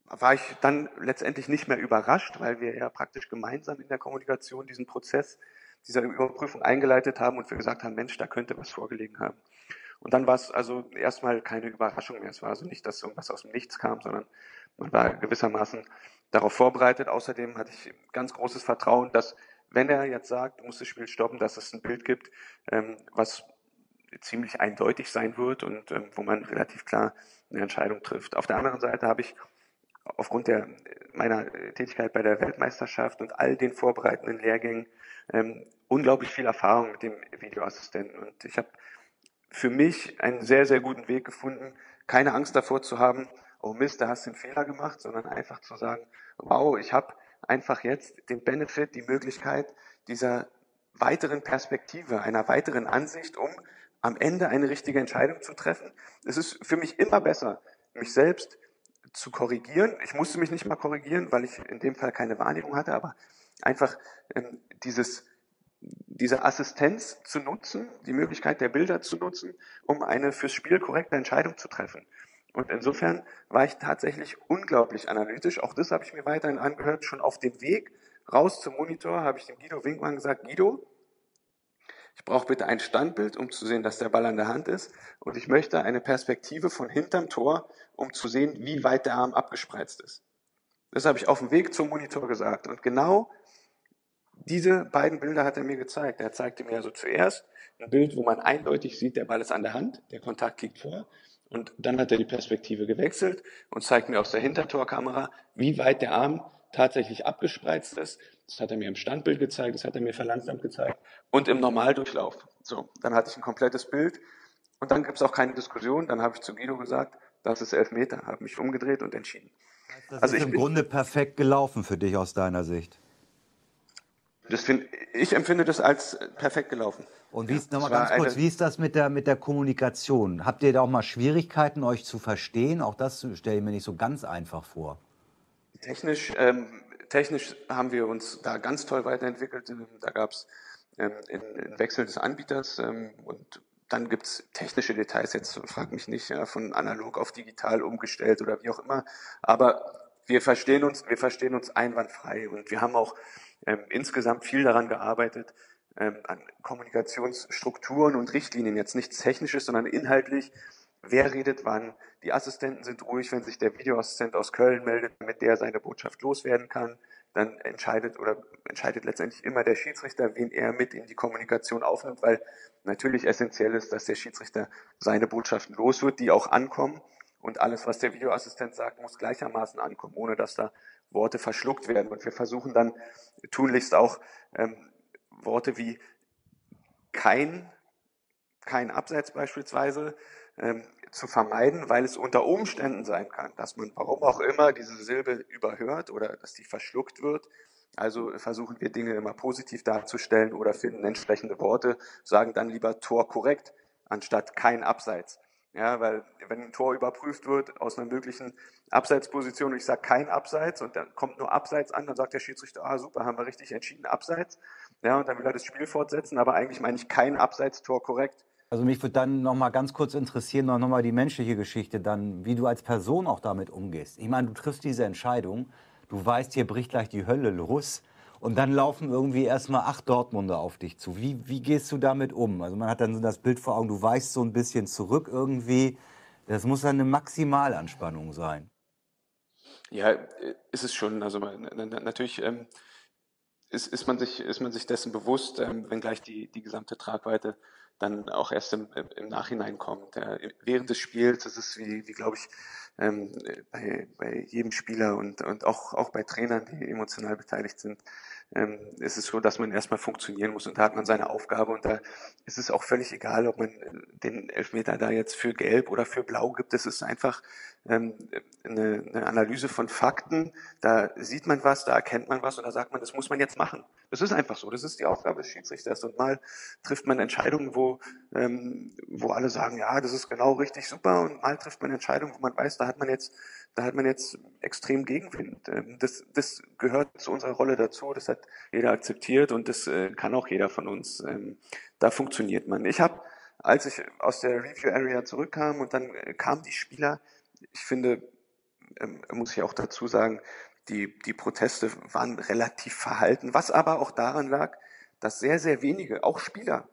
war ich dann letztendlich nicht mehr überrascht, weil wir ja praktisch gemeinsam in der Kommunikation diesen Prozess dieser Überprüfung eingeleitet haben und wir gesagt haben, Mensch, da könnte was vorgelegen haben. Und dann war es also erstmal keine Überraschung mehr. Es war also nicht, dass irgendwas aus dem Nichts kam, sondern man war gewissermaßen darauf vorbereitet. Außerdem hatte ich ganz großes Vertrauen, dass wenn er jetzt sagt, du musst das Spiel stoppen, dass es ein Bild gibt, ähm, was ziemlich eindeutig sein wird und ähm, wo man relativ klar eine Entscheidung trifft. Auf der anderen Seite habe ich aufgrund der, meiner Tätigkeit bei der Weltmeisterschaft und all den vorbereitenden Lehrgängen ähm, unglaublich viel Erfahrung mit dem Videoassistenten. Und ich habe für mich einen sehr, sehr guten Weg gefunden, keine Angst davor zu haben, oh Mist, da hast du einen Fehler gemacht, sondern einfach zu sagen, wow, ich habe einfach jetzt den Benefit, die Möglichkeit dieser weiteren Perspektive, einer weiteren Ansicht, um am Ende eine richtige Entscheidung zu treffen. Es ist für mich immer besser, mich selbst zu korrigieren. Ich musste mich nicht mal korrigieren, weil ich in dem Fall keine Wahrnehmung hatte, aber einfach ähm, dieses diese Assistenz zu nutzen, die Möglichkeit der Bilder zu nutzen, um eine fürs Spiel korrekte Entscheidung zu treffen. Und insofern war ich tatsächlich unglaublich analytisch. Auch das habe ich mir weiterhin angehört. Schon auf dem Weg raus zum Monitor habe ich dem Guido Winkmann gesagt, Guido, ich brauche bitte ein Standbild, um zu sehen, dass der Ball an der Hand ist. Und ich möchte eine Perspektive von hinterm Tor, um zu sehen, wie weit der Arm abgespreizt ist. Das habe ich auf dem Weg zum Monitor gesagt. Und genau diese beiden Bilder hat er mir gezeigt. Er zeigte mir also zuerst ein Bild, wo man eindeutig sieht, der Ball ist an der Hand, der Kontakt liegt vor. Und dann hat er die Perspektive gewechselt und zeigt mir aus der Hintertorkamera, wie weit der Arm tatsächlich abgespreizt ist. Das hat er mir im Standbild gezeigt, das hat er mir verlangsamt gezeigt und im Normaldurchlauf. So, dann hatte ich ein komplettes Bild und dann gibt es auch keine Diskussion. Dann habe ich zu Guido gesagt, das ist elf Meter, habe mich umgedreht und entschieden. Das also ist im Grunde perfekt gelaufen für dich aus deiner Sicht. Das find, ich empfinde das als perfekt gelaufen. Und wie ist, ja, noch mal ganz kurz, wie ist das mit der, mit der Kommunikation? Habt ihr da auch mal Schwierigkeiten, euch zu verstehen? Auch das stelle ich mir nicht so ganz einfach vor. Technisch, ähm, technisch haben wir uns da ganz toll weiterentwickelt. Da gab es ähm, einen Wechsel des Anbieters ähm, und dann gibt es technische Details, jetzt frag mich nicht, ja, von analog auf digital umgestellt oder wie auch immer. Aber wir verstehen uns, wir verstehen uns einwandfrei und wir haben auch ähm, insgesamt viel daran gearbeitet, ähm, an Kommunikationsstrukturen und Richtlinien, jetzt nichts Technisches, sondern inhaltlich, wer redet wann. Die Assistenten sind ruhig, wenn sich der Videoassistent aus Köln meldet, damit der seine Botschaft loswerden kann. Dann entscheidet oder entscheidet letztendlich immer der Schiedsrichter, wen er mit in die Kommunikation aufnimmt, weil natürlich essentiell ist, dass der Schiedsrichter seine Botschaften los wird, die auch ankommen. Und alles, was der Videoassistent sagt, muss gleichermaßen ankommen, ohne dass da Worte verschluckt werden. Und wir versuchen dann tunlichst auch ähm, Worte wie kein, kein Abseits beispielsweise ähm, zu vermeiden, weil es unter Umständen sein kann, dass man, warum auch immer, diese Silbe überhört oder dass die verschluckt wird. Also versuchen wir Dinge immer positiv darzustellen oder finden entsprechende Worte, sagen dann lieber Tor korrekt anstatt kein Abseits. Ja, weil wenn ein Tor überprüft wird aus einer möglichen Abseitsposition und ich sage kein Abseits und dann kommt nur Abseits an, dann sagt der Schiedsrichter, ah super, haben wir richtig entschieden, Abseits. Ja, und dann will er das Spiel fortsetzen, aber eigentlich meine ich kein Abseitstor korrekt. Also mich würde dann noch mal ganz kurz interessieren, noch mal die menschliche Geschichte dann, wie du als Person auch damit umgehst. Ich meine, du triffst diese Entscheidung, du weißt, hier bricht gleich die Hölle los. Und dann laufen irgendwie erstmal acht Dortmunder auf dich zu. Wie, wie gehst du damit um? Also man hat dann so das Bild vor Augen, du weichst so ein bisschen zurück irgendwie. Das muss dann eine Maximalanspannung sein. Ja, ist es schon. Also natürlich ähm, ist, ist, man sich, ist man sich dessen bewusst, ähm, wenngleich die, die gesamte Tragweite dann auch erst im, im Nachhinein kommt. Ja, während des Spiels ist es wie, wie glaube ich, ähm, bei, bei jedem Spieler und, und auch, auch bei Trainern, die emotional beteiligt sind, ähm, ist es so, dass man erstmal funktionieren muss und da hat man seine Aufgabe und da ist es auch völlig egal, ob man den Elfmeter da jetzt für gelb oder für blau gibt. Es ist einfach ähm, eine, eine Analyse von Fakten. Da sieht man was, da erkennt man was und da sagt man, das muss man jetzt machen. Das ist einfach so. Das ist die Aufgabe des Schiedsrichters. Und mal trifft man Entscheidungen, wo, ähm, wo alle sagen, ja, das ist genau richtig, super. Und mal trifft man Entscheidungen, wo man weiß, da hat man jetzt da hat man jetzt extrem Gegenwind. Ähm, das, das gehört zu unserer Rolle dazu, das hat jeder akzeptiert und das äh, kann auch jeder von uns. Ähm, da funktioniert man. Ich habe, als ich aus der Review Area zurückkam und dann äh, kamen die Spieler, ich finde, ähm, muss ich auch dazu sagen, die, die Proteste waren relativ verhalten, was aber auch daran lag, dass sehr, sehr wenige, auch Spieler,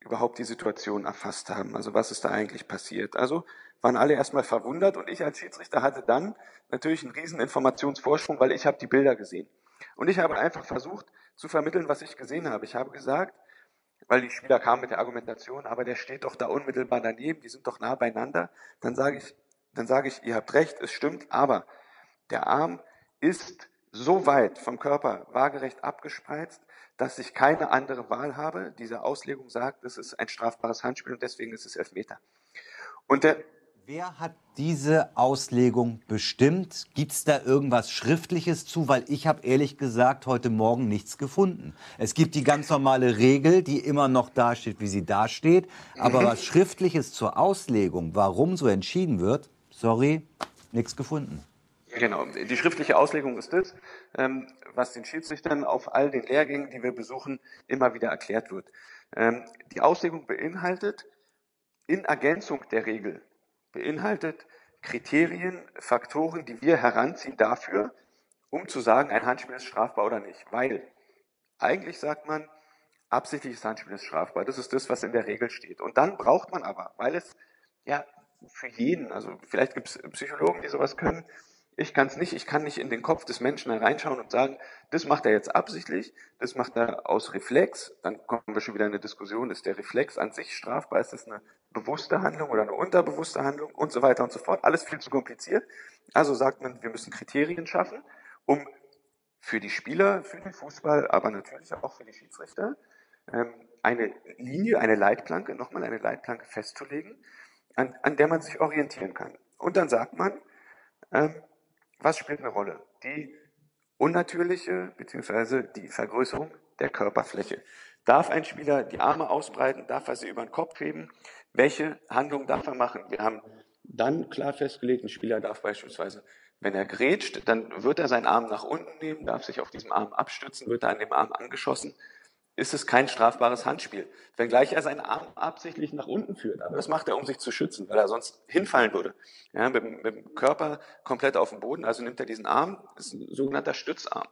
überhaupt die Situation erfasst haben. Also was ist da eigentlich passiert? Also waren alle erstmal verwundert und ich als Schiedsrichter hatte dann natürlich einen riesen Informationsvorsprung, weil ich habe die Bilder gesehen. Und ich habe einfach versucht zu vermitteln, was ich gesehen habe. Ich habe gesagt, weil die Spieler kamen mit der Argumentation, aber der steht doch da unmittelbar daneben, die sind doch nah beieinander, dann sage ich, dann sage ich, ihr habt recht, es stimmt, aber der Arm ist so weit vom Körper waagerecht abgespreizt, dass ich keine andere Wahl habe. Diese Auslegung sagt, es ist ein strafbares Handspiel und deswegen ist es Elfmeter. Und der, Wer hat diese Auslegung bestimmt? Gibt es da irgendwas Schriftliches zu? Weil ich habe ehrlich gesagt heute Morgen nichts gefunden. Es gibt die ganz normale Regel, die immer noch dasteht, wie sie dasteht. Aber was Schriftliches zur Auslegung, warum so entschieden wird, sorry, nichts gefunden. Genau, die schriftliche Auslegung ist das, ähm, was den Schiedsrichtern auf all den Lehrgängen, die wir besuchen, immer wieder erklärt wird. Ähm, die Auslegung beinhaltet, in Ergänzung der Regel, beinhaltet Kriterien, Faktoren, die wir heranziehen dafür, um zu sagen, ein Handspiel ist strafbar oder nicht. Weil eigentlich sagt man, absichtliches Handspiel ist strafbar. Das ist das, was in der Regel steht. Und dann braucht man aber, weil es ja für jeden, also vielleicht gibt es Psychologen, die sowas können, ich kann es nicht, ich kann nicht in den Kopf des Menschen hereinschauen und sagen, das macht er jetzt absichtlich, das macht er aus Reflex, dann kommen wir schon wieder in eine Diskussion, ist der Reflex an sich strafbar, ist das eine bewusste Handlung oder eine unterbewusste Handlung und so weiter und so fort, alles viel zu kompliziert. Also sagt man, wir müssen Kriterien schaffen, um für die Spieler, für den Fußball, aber natürlich auch für die Schiedsrichter, ähm, eine Linie, eine Leitplanke, nochmal eine Leitplanke festzulegen, an, an der man sich orientieren kann. Und dann sagt man, ähm, was spielt eine Rolle? Die unnatürliche bzw. die Vergrößerung der Körperfläche. Darf ein Spieler die Arme ausbreiten? Darf er sie über den Kopf heben? Welche Handlung darf er machen? Wir haben dann klar festgelegt, ein Spieler darf beispielsweise, wenn er grätscht, dann wird er seinen Arm nach unten nehmen, darf sich auf diesem Arm abstützen, wird er an dem Arm angeschossen ist es kein strafbares Handspiel. Wenngleich er seinen Arm absichtlich nach unten führt. Aber das macht er, um sich zu schützen, weil er sonst hinfallen würde. Ja, mit, mit, dem Körper komplett auf dem Boden. Also nimmt er diesen Arm, ist ein sogenannter Stützarm.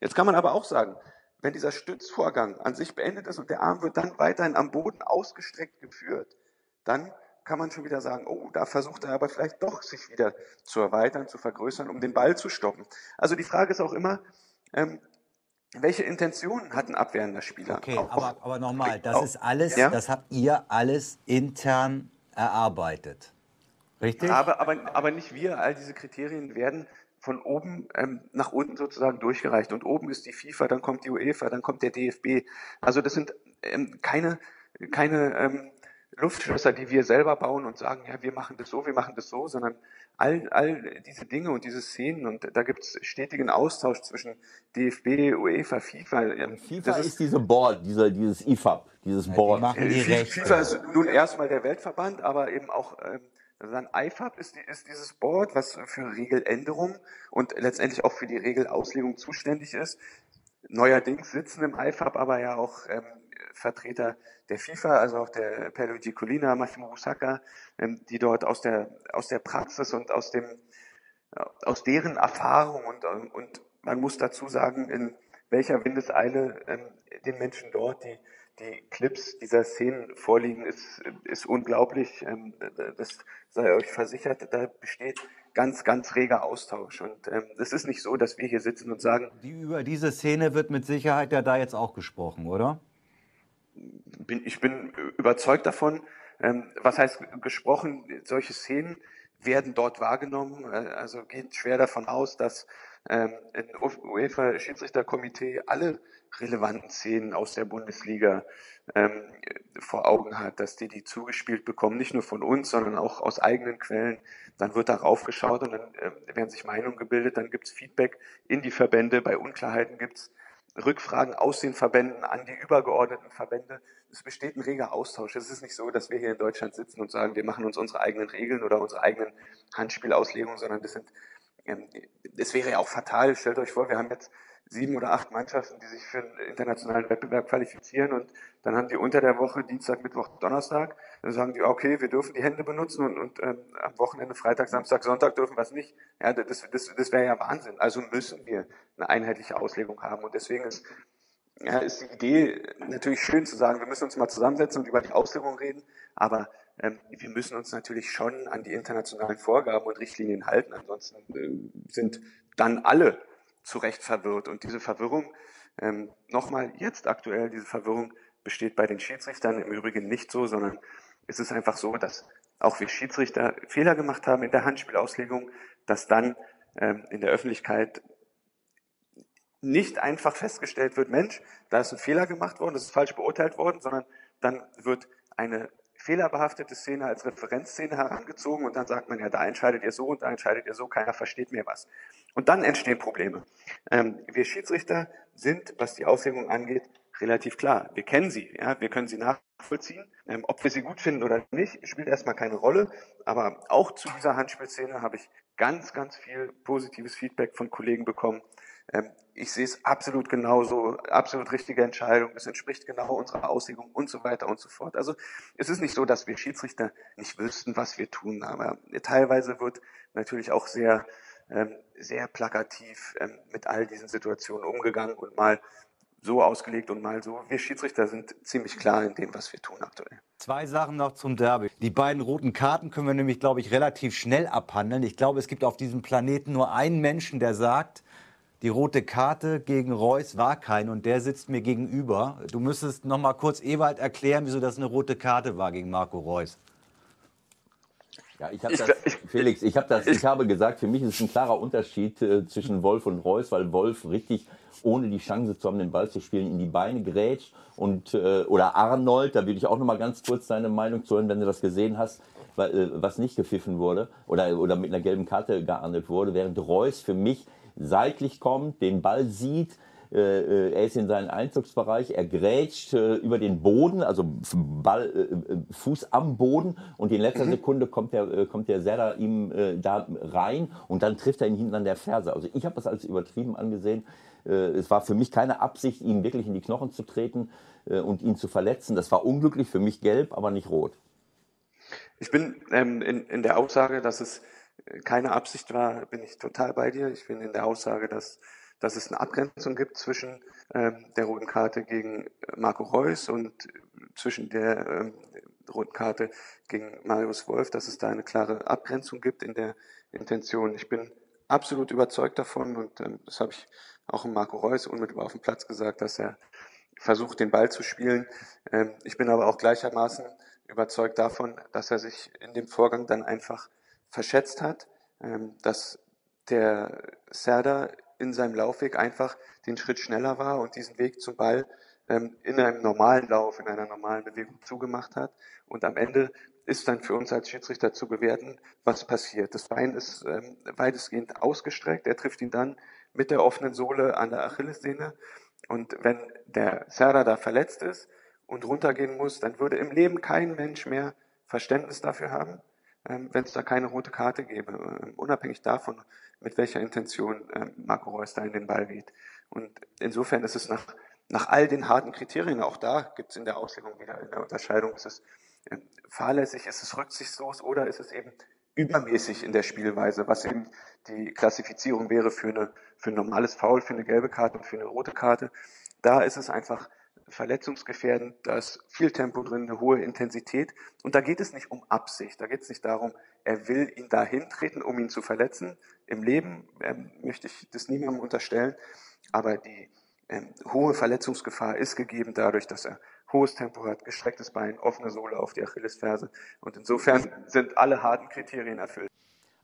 Jetzt kann man aber auch sagen, wenn dieser Stützvorgang an sich beendet ist und der Arm wird dann weiterhin am Boden ausgestreckt geführt, dann kann man schon wieder sagen, oh, da versucht er aber vielleicht doch sich wieder zu erweitern, zu vergrößern, um den Ball zu stoppen. Also die Frage ist auch immer, ähm, welche Intentionen hat ein abwehrender Spieler? Okay, auch, aber, aber nochmal, das auch, ist alles, ja? das habt ihr alles intern erarbeitet. Richtig? Aber, aber, aber nicht wir, all diese Kriterien werden von oben ähm, nach unten sozusagen durchgereicht. Und oben ist die FIFA, dann kommt die UEFA, dann kommt der DFB. Also das sind ähm, keine, keine ähm, Luftschlösser, die wir selber bauen und sagen, ja, wir machen das so, wir machen das so, sondern all, all diese Dinge und diese Szenen und da gibt es stetigen Austausch zwischen DFB, UEFA, FIFA. Und FIFA das ist, ist diese Board, dieser, dieses IFAB, dieses Board. Ja, die die äh, FIFA ist nun erstmal der Weltverband, aber eben auch ähm, also dann IFAB ist, ist dieses Board, was für Regeländerung und letztendlich auch für die Regelauslegung zuständig ist. Neuerdings sitzen im IFAB aber ja auch ähm, Vertreter der FIFA, also auch der Pierluigi Colina, Massimo Busacca, ähm, die dort aus der, aus der Praxis und aus dem, aus deren Erfahrung und, und man muss dazu sagen, in welcher Windeseile ähm, den Menschen dort die, die Clips dieser Szenen vorliegen, ist, ist unglaublich. Ähm, das sei euch versichert, da besteht ganz, ganz reger Austausch. Und ähm, es ist nicht so, dass wir hier sitzen und sagen. Die, über diese Szene wird mit Sicherheit ja da jetzt auch gesprochen, oder? bin, ich bin überzeugt davon, ähm, was heißt gesprochen, solche Szenen werden dort wahrgenommen. Äh, also geht schwer davon aus, dass ähm, ein UEFA-Schiedsrichterkomitee alle relevanten Szenen aus der Bundesliga ähm, vor Augen hat, dass die die zugespielt bekommen, nicht nur von uns, sondern auch aus eigenen Quellen. Dann wird darauf geschaut und dann äh, werden sich Meinungen gebildet, dann gibt es Feedback in die Verbände, bei Unklarheiten gibt es Rückfragen aus den Verbänden an die übergeordneten Verbände. Es besteht ein reger Austausch. Es ist nicht so, dass wir hier in Deutschland sitzen und sagen, wir machen uns unsere eigenen Regeln oder unsere eigenen Handspielauslegungen, sondern das sind, es wäre ja auch fatal. Stellt euch vor, wir haben jetzt sieben oder acht Mannschaften, die sich für einen internationalen Wettbewerb qualifizieren und dann haben die unter der Woche Dienstag, Mittwoch, Donnerstag, dann sagen die, okay, wir dürfen die Hände benutzen und, und ähm, am Wochenende, Freitag, Samstag, Sonntag dürfen wir es nicht. Ja, das, das, das wäre ja Wahnsinn. Also müssen wir eine einheitliche Auslegung haben und deswegen ist ja, ist die Idee natürlich schön zu sagen, wir müssen uns mal zusammensetzen und über die Auslegung reden, aber ähm, wir müssen uns natürlich schon an die internationalen Vorgaben und Richtlinien halten. Ansonsten äh, sind dann alle zu Recht verwirrt. Und diese Verwirrung, ähm, nochmal jetzt aktuell, diese Verwirrung besteht bei den Schiedsrichtern im Übrigen nicht so, sondern es ist einfach so, dass auch wir Schiedsrichter Fehler gemacht haben in der Handspielauslegung, dass dann ähm, in der Öffentlichkeit nicht einfach festgestellt wird, Mensch, da ist ein Fehler gemacht worden, das ist falsch beurteilt worden, sondern dann wird eine fehlerbehaftete Szene als Referenzszene herangezogen und dann sagt man ja, da entscheidet ihr so und da entscheidet ihr so, keiner versteht mehr was. Und dann entstehen Probleme. Ähm, wir Schiedsrichter sind, was die Auslegung angeht, relativ klar. Wir kennen sie, ja, wir können sie nachvollziehen. Ähm, ob wir sie gut finden oder nicht, spielt erstmal keine Rolle. Aber auch zu dieser Handspielszene habe ich ganz, ganz viel positives Feedback von Kollegen bekommen. Ähm, ich sehe es absolut genauso, absolut richtige Entscheidung. Es entspricht genau unserer Auslegung und so weiter und so fort. Also es ist nicht so, dass wir Schiedsrichter nicht wüssten, was wir tun, aber teilweise wird natürlich auch sehr, ähm, sehr plakativ ähm, mit all diesen Situationen umgegangen und mal so ausgelegt und mal so. Wir Schiedsrichter sind ziemlich klar in dem, was wir tun aktuell. Zwei Sachen noch zum Derby. Die beiden roten Karten können wir nämlich, glaube ich, relativ schnell abhandeln. Ich glaube, es gibt auf diesem Planeten nur einen Menschen, der sagt, die rote Karte gegen Reus war kein und der sitzt mir gegenüber. Du müsstest noch mal kurz Ewald erklären, wieso das eine rote Karte war gegen Marco Reus. Ja, ich habe das, Felix, ich, hab das, ich habe gesagt, für mich ist es ein klarer Unterschied äh, zwischen Wolf und Reus, weil Wolf richtig, ohne die Chance zu haben, den Ball zu spielen, in die Beine grätscht und, äh, oder Arnold, da will ich auch noch mal ganz kurz deine Meinung zu hören, wenn du das gesehen hast, weil, äh, was nicht gepfiffen wurde oder, oder mit einer gelben Karte geahndet wurde, während Reus für mich seitlich kommt, den Ball sieht, äh, äh, er ist in seinem Einzugsbereich, er grätscht äh, über den Boden, also Ball, Fuß am Boden und in letzter mhm. Sekunde kommt der, kommt der Serra ihm da rein und dann trifft er ihn hinten an der Ferse. Also ich habe das als übertrieben angesehen. Es war für mich keine Absicht, ihn wirklich in die Knochen zu treten und ihn zu verletzen. Das war unglücklich, für mich gelb, aber nicht rot. Ich bin ähm, in, in der Aussage, dass es keine Absicht war, bin ich total bei dir. Ich bin in der Aussage, dass, dass es eine Abgrenzung gibt zwischen ähm, der roten Karte gegen Marco Reus und zwischen der ähm, roten Karte gegen Marius Wolf, dass es da eine klare Abgrenzung gibt in der Intention. Ich bin absolut überzeugt davon und ähm, das habe ich auch im Marco Reus unmittelbar auf dem Platz gesagt, dass er versucht, den Ball zu spielen. Ähm, ich bin aber auch gleichermaßen überzeugt davon, dass er sich in dem Vorgang dann einfach verschätzt hat, ähm, dass der Serda in seinem Laufweg einfach den Schritt schneller war und diesen Weg zum Ball ähm, in einem normalen Lauf, in einer normalen Bewegung zugemacht hat. Und am Ende ist dann für uns als Schiedsrichter zu bewerten, was passiert. Das Bein ist ähm, weitestgehend ausgestreckt. Er trifft ihn dann mit der offenen Sohle an der Achillessehne. Und wenn der Serda da verletzt ist und runtergehen muss, dann würde im Leben kein Mensch mehr Verständnis dafür haben, wenn es da keine rote Karte gäbe, ähm, unabhängig davon, mit welcher Intention ähm, Marco Reus da in den Ball geht. Und insofern ist es nach, nach all den harten Kriterien, auch da gibt es in der Auslegung wieder eine Unterscheidung, ist es fahrlässig, ist es rücksichtslos oder ist es eben übermäßig in der Spielweise, was eben die Klassifizierung wäre für, eine, für ein normales Foul, für eine gelbe Karte und für eine rote Karte. Da ist es einfach verletzungsgefährdend, da ist viel Tempo drin, eine hohe Intensität. Und da geht es nicht um Absicht, da geht es nicht darum, er will ihn dahin treten, um ihn zu verletzen. Im Leben ähm, möchte ich das niemandem unterstellen, aber die ähm, hohe Verletzungsgefahr ist gegeben dadurch, dass er hohes Tempo hat, gestrecktes Bein, offene Sohle auf die Achillesferse. Und insofern sind alle harten Kriterien erfüllt.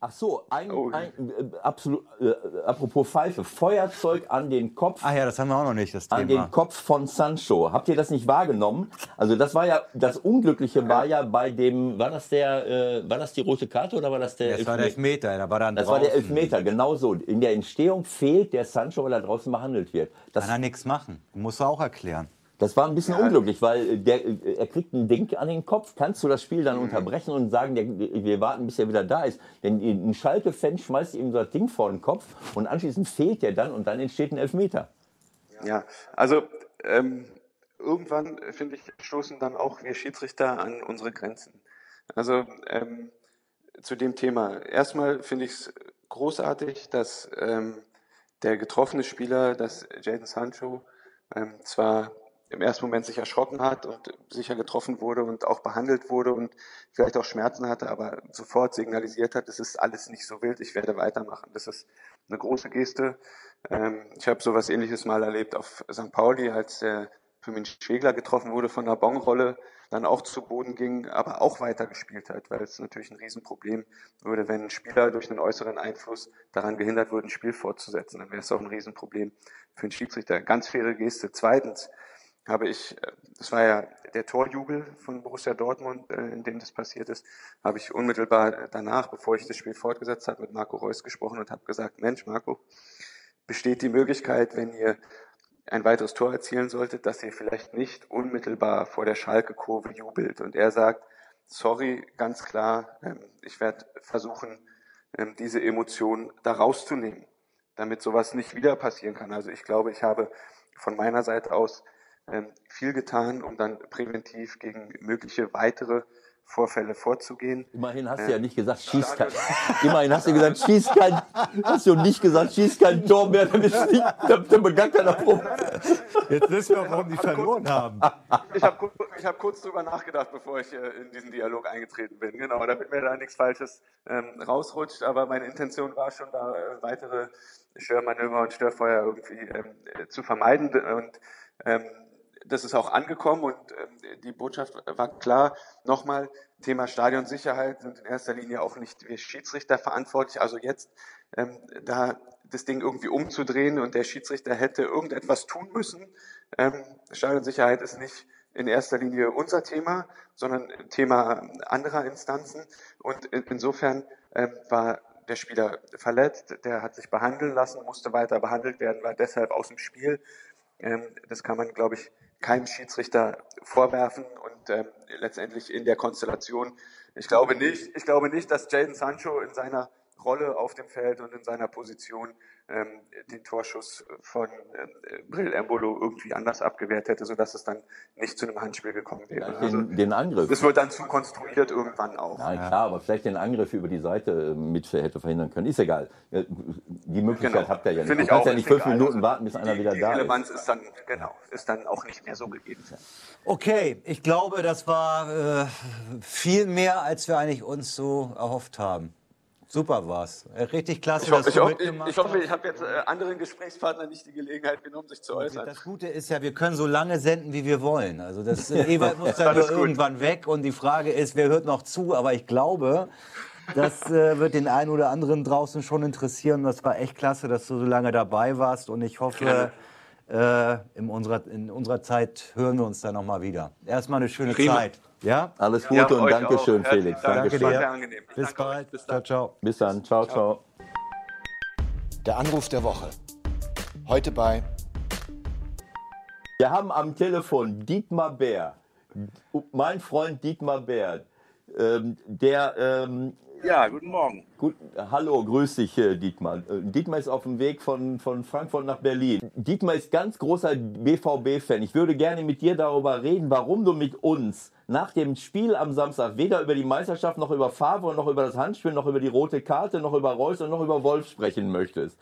Ach so, ein, oh. ein äh, absolut, äh, apropos Pfeife, Feuerzeug an den Kopf. Ach ja, das haben wir auch noch nicht, das Thema. An den Kopf von Sancho. Habt ihr das nicht wahrgenommen? Also das war ja, das Unglückliche war ja bei dem, war das der, äh, war das die rote Karte oder war das der Das Elfmeter? war der Elfmeter, da war dann Das draußen. war der Elfmeter, genau so. In der Entstehung fehlt der Sancho, weil er draußen behandelt wird. Das Kann er nichts machen. Muss er auch erklären. Das war ein bisschen ja. unglücklich, weil der, er kriegt ein Ding an den Kopf. Kannst du das Spiel dann mhm. unterbrechen und sagen, der, wir warten, bis er wieder da ist? Denn ein Schalke-Fan schmeißt ihm so das Ding vor den Kopf und anschließend fehlt er dann und dann entsteht ein Elfmeter. Ja, also ähm, irgendwann, finde ich, stoßen dann auch wir Schiedsrichter an unsere Grenzen. Also ähm, zu dem Thema. Erstmal finde ich es großartig, dass ähm, der getroffene Spieler, dass Jaden Sancho, ähm, zwar im ersten Moment sich erschrocken hat und sicher getroffen wurde und auch behandelt wurde und vielleicht auch Schmerzen hatte, aber sofort signalisiert hat, es ist alles nicht so wild, ich werde weitermachen. Das ist eine große Geste. Ähm, ich habe sowas ähnliches mal erlebt auf St. Pauli, als der Firmin Schwegler getroffen wurde von der Bonrolle, dann auch zu Boden ging, aber auch weitergespielt hat, weil es natürlich ein Riesenproblem würde, wenn ein Spieler durch einen äußeren Einfluss daran gehindert würde, ein Spiel fortzusetzen. Dann wäre es auch ein Riesenproblem für den Schiedsrichter. Ganz faire Geste. Zweitens, habe ich, äh, das war ja der Torjubel von Borussia Dortmund, äh, in dem das passiert ist, habe ich unmittelbar danach, bevor ich das Spiel fortgesetzt habe, mit Marco Reus gesprochen und habe gesagt, Mensch, Marco, besteht die Möglichkeit, wenn ihr ein weiteres Tor erzielen solltet, dass ihr vielleicht nicht unmittelbar vor der Schalke-Kurve jubelt. Und er sagt, sorry, ganz klar, ähm, ich werde versuchen, ähm, diese Emotion da rauszunehmen, damit sowas nicht wieder passieren kann. Also ich glaube, ich habe von meiner Seite aus viel getan, um dann präventiv gegen mögliche weitere Vorfälle vorzugehen. Immerhin hast du ja nicht gesagt, schieß kein, [laughs] immerhin hast du gesagt, schieß kein, hast du nicht gesagt, schieß kein Tor mehr, dann ist nicht, dann, gar keiner rum. Jetzt wissen wir, warum die verloren haben. Ich habe ich hab kurz drüber nachgedacht, bevor ich äh, in diesen Dialog eingetreten bin. Genau, damit mir da nichts Falsches ähm, rausrutscht. Aber meine Intention war schon, da äh, weitere Störmanöver und Störfeuer irgendwie ähm, zu vermeiden. Und ähm, das ist auch angekommen und ähm, die Botschaft war klar. Nochmal, Thema Stadionsicherheit sind in erster Linie auch nicht wir Schiedsrichter verantwortlich. Also jetzt ähm, da das Ding irgendwie umzudrehen und der Schiedsrichter hätte irgendetwas tun müssen. Ähm, Stadionsicherheit ist nicht in erster Linie unser Thema, sondern Thema anderer Instanzen. Und in, insofern ähm, war der Spieler verletzt, der hat sich behandeln lassen, musste weiter behandelt werden, war deshalb aus dem Spiel. Ähm, das kann man, glaube ich, keinem Schiedsrichter vorwerfen und ähm, letztendlich in der Konstellation. Ich glaube nicht, ich glaube nicht, dass Jaden Sancho in seiner Rolle auf dem Feld und in seiner Position ähm, den Torschuss von äh, Brill Embolo irgendwie anders abgewehrt hätte, sodass es dann nicht zu einem Handspiel gekommen wäre. Den, also, den Angriff. Das wird dann zu konstruiert irgendwann auch. Nein, klar, aber vielleicht den Angriff über die Seite äh, mit hätte verhindern können. Ist egal. Die Möglichkeit Genau. habt ihr ja nicht. Finde Du ich kannst auch, ja nicht ist fünf egal. Minuten Also warten, bis einer die, wieder die da Relevanz ist. ist dann, genau, ist dann auch nicht mehr so gegeben. Okay, ich glaube, das war äh, viel mehr, als wir eigentlich uns so erhofft haben. Super war's. Äh, Richtig klasse, Ich, hoffe, dass ich, du hoffe, ich, mitgemacht ich, hoffe, ich habe jetzt äh, anderen Gesprächspartnern nicht die Gelegenheit genommen, sich zu äußern. Das Gute ist ja, wir können so lange senden, wie wir wollen. Also das äh, [laughs] Ewald muss dann nur irgendwann weg und die Frage ist, wer hört noch zu? Aber ich glaube, das äh, wird den einen oder anderen draußen schon interessieren. Das war echt klasse, dass du so lange dabei warst und ich hoffe, äh, in, unserer, in unserer Zeit hören wir uns dann noch mal wieder. Erstmal eine schöne Prima. Zeit. Ja? Alles Ja, Gute und euch Dankeschön, auch. Felix. Dank. Danke war dir. sehr angenehm. Bis Danke bald. Bis ciao, dann. ciao. Bis dann. Ciao, ciao. Der Anruf der Woche. Heute bei Wir haben am Telefon Dietmar Bär, mein Freund Dietmar Bär, ähm, der ähm, Ja, guten Morgen. Gut, hallo, grüß dich, äh, Dietmar. Äh, Dietmar ist auf dem Weg von, von Frankfurt nach Berlin. Dietmar ist ganz großer BVB-Fan. Ich würde gerne mit dir darüber reden, warum du mit uns nach dem Spiel am Samstag weder über die Meisterschaft noch über Favre noch über das Handspiel noch über die rote Karte noch über Reus und noch über Wolf sprechen möchtest.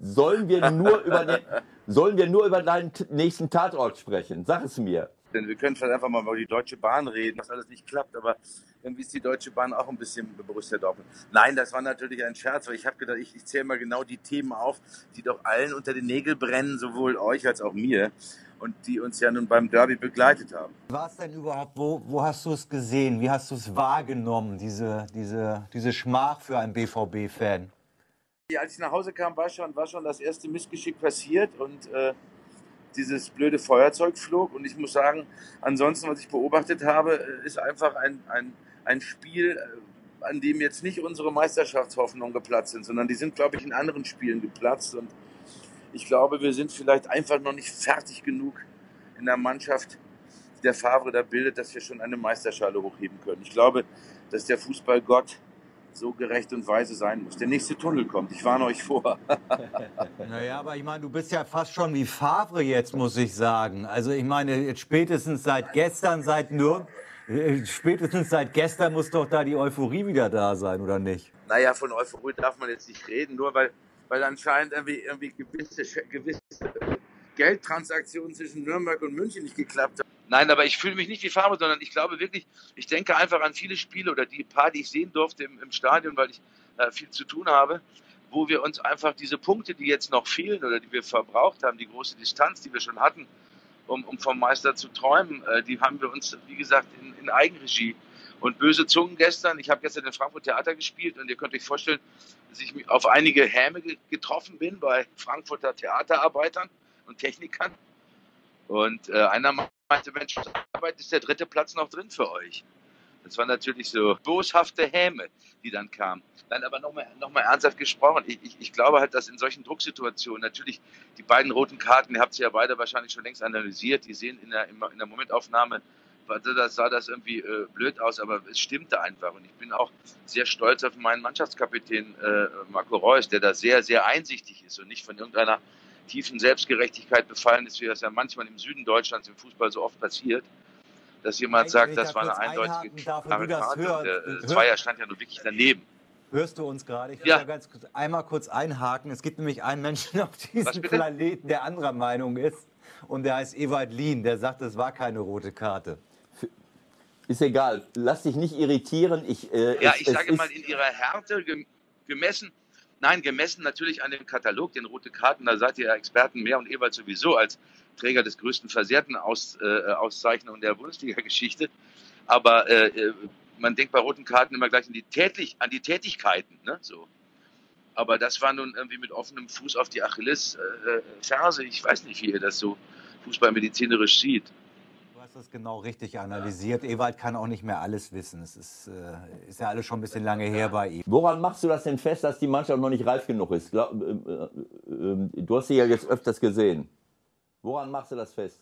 Sollen wir nur über den, sollen wir nur über deinen nächsten Tatort sprechen? Sag es mir. Denn wir können vielleicht einfach mal über die Deutsche Bahn reden, dass alles nicht klappt, aber irgendwie ist die Deutsche Bahn auch ein bisschen Borussia Dortmund. Nein, das war natürlich ein Scherz, weil ich habe gedacht, ich, ich zähle mal genau die Themen auf, die doch allen unter den Nägeln brennen, sowohl euch als auch mir und die uns ja nun beim Derby begleitet haben. Was denn überhaupt, wo, wo hast du es gesehen? Wie hast du es wahrgenommen, diese, diese, diese Schmach für einen BVB-Fan? Ja, Als ich nach Hause kam, war schon, war schon das erste Missgeschick passiert und äh, dieses blöde Feuerzeug flog. Und ich muss sagen, ansonsten, was ich beobachtet habe, äh, ist einfach ein, ein, ein Spiel, äh, an dem jetzt nicht unsere Meisterschaftshoffnungen geplatzt sind, sondern die sind, glaube ich, in anderen Spielen geplatzt. Und ich glaube, wir sind vielleicht einfach noch nicht fertig genug in der Mannschaft, die der Favre da bildet, dass wir schon eine Meisterschale hochheben können. Ich glaube, dass der Fußballgott so gerecht und weise sein muss. Der nächste Tunnel kommt. Ich warne euch vor. [laughs] Naja, aber ich meine, du bist ja fast schon wie Favre jetzt, muss ich sagen. Also ich meine, jetzt spätestens seit gestern, seit Nürnberg, spätestens seit gestern muss doch da die Euphorie wieder da sein, oder nicht? naja, von Euphorie darf man jetzt nicht reden, nur weil, weil anscheinend irgendwie, irgendwie gewisse, gewisse Geldtransaktionen zwischen Nürnberg und München nicht geklappt haben. Nein, aber ich fühle mich nicht wie Farmer, sondern ich glaube wirklich, ich denke einfach an viele Spiele oder die paar, die ich sehen durfte im, im Stadion, weil ich äh, viel zu tun habe, wo wir uns einfach diese Punkte, die jetzt noch fehlen oder die wir verbraucht haben, die große Distanz, die wir schon hatten, um, um vom Meister zu träumen, äh, die haben wir uns, wie gesagt, in, in Eigenregie und böse Zungen gestern. Ich habe gestern in Frankfurt Theater gespielt und ihr könnt euch vorstellen, dass ich auf einige Häme ge- getroffen bin bei Frankfurter Theaterarbeitern und Technikern. Und äh, einer meinte, Mensch, Arbeit ist der dritte Platz noch drin für euch. Das waren natürlich so boshafte Häme, die dann kamen. Nein, aber nochmal noch mal ernsthaft gesprochen. Ich, ich, ich glaube halt, dass in solchen Drucksituationen natürlich die beiden roten Karten, ihr habt sie ja beide wahrscheinlich schon längst analysiert, die sehen in der, in der Momentaufnahme das sah das irgendwie äh, blöd aus, aber es stimmte einfach. Und ich bin auch sehr stolz auf meinen Mannschaftskapitän äh, Marco Reus, der da sehr, sehr einsichtig ist und nicht von irgendeiner tiefen Selbstgerechtigkeit befallen ist, wie das ja manchmal im Süden Deutschlands im Fußball so oft passiert, dass jemand Wenn sagt, ich das da war eine eindeutige klare Karte. der äh, Zweier stand ja nur wirklich daneben. Hörst du uns gerade? Ich will Ja. da ganz kurz, einmal kurz einhaken. Es gibt nämlich einen Menschen auf diesem? Planeten, der anderer Meinung ist. Und der heißt Ewald Lien. Der sagt, es war keine rote Karte. Ist egal. Lass dich nicht irritieren. Ich, äh, Ja, es- ich es sage mal in ihrer Härte gem- gemessen, nein, gemessen natürlich an dem Katalog, den rote Karten, da seid ihr ja Experten mehr und Ewald sowieso als Träger des größten Versehrten aus, äh, der Bundesliga-Geschichte. Aber äh, äh, man denkt bei roten Karten immer gleich an die, Tätlich an die Tätigkeiten. Ne? So. Aber das war nun irgendwie mit offenem Fuß auf die Achilles-Ferse. Ich weiß nicht, wie ihr das so fußballmedizinerisch sieht. Hast das genau richtig analysiert. Ewald kann auch nicht mehr alles wissen. Es ist, äh, ist ja alles schon ein bisschen lange her bei ihm. Woran machst du das denn fest, dass die Mannschaft noch nicht reif genug ist? Glaub, äh, äh, äh, du hast sie ja jetzt öfters gesehen. Woran machst du das fest?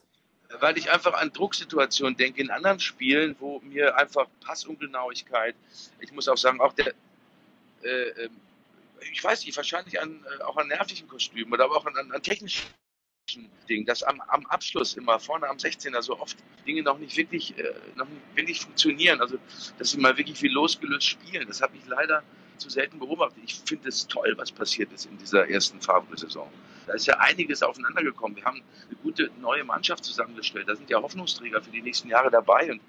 weil ich einfach an Drucksituationen denke in anderen Spielen, wo mir einfach Passungenauigkeit, ich muss auch sagen, auch der, äh, ähm, ich weiß nicht, wahrscheinlich an, äh, auch an nervlichen Kostümen oder aber auch an, an, an technischen Dingen, dass am, am Abschluss immer vorne am 16er so oft Dinge noch nicht wirklich, äh, noch nicht wirklich funktionieren, also dass sie mal wirklich wie losgelöst spielen, das habe ich leider zu selten beobachtet. Ich finde es toll, was passiert ist in dieser ersten Favre-Saison. Da ist ja einiges aufeinandergekommen. Wir haben eine gute neue Mannschaft zusammengestellt. Da sind ja Hoffnungsträger für die nächsten Jahre dabei und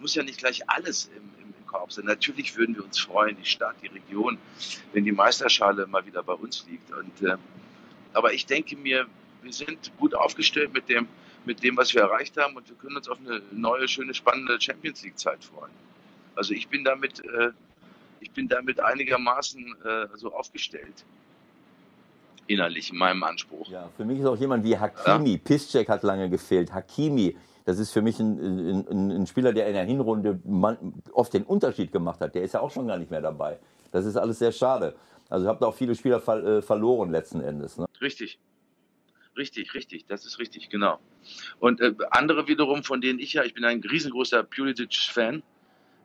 muss ja nicht gleich alles im, im, im Korb sein. Natürlich würden wir uns freuen, die Stadt, die Region, wenn die Meisterschale mal wieder bei uns liegt. Und, äh, aber ich denke mir, wir sind gut aufgestellt mit dem, mit dem, was wir erreicht haben und wir können uns auf eine neue, schöne, spannende Champions League-Zeit freuen. Also ich bin damit, äh, ich bin damit einigermaßen äh, so aufgestellt innerlich in meinem Anspruch. Ja, für mich ist auch jemand wie Hakimi. Piszczek hat lange gefehlt. Hakimi, das ist für mich ein, ein, ein Spieler, der in der Hinrunde oft den Unterschied gemacht hat. Der ist ja auch schon gar nicht mehr dabei. Das ist alles sehr schade. Also habt auch viele Spieler ver, äh, verloren letzten Endes. Ne? Richtig. Richtig, richtig, das ist richtig, genau. Und äh, andere wiederum, von denen ich ja, ich bin ein riesengroßer Pulisic-Fan,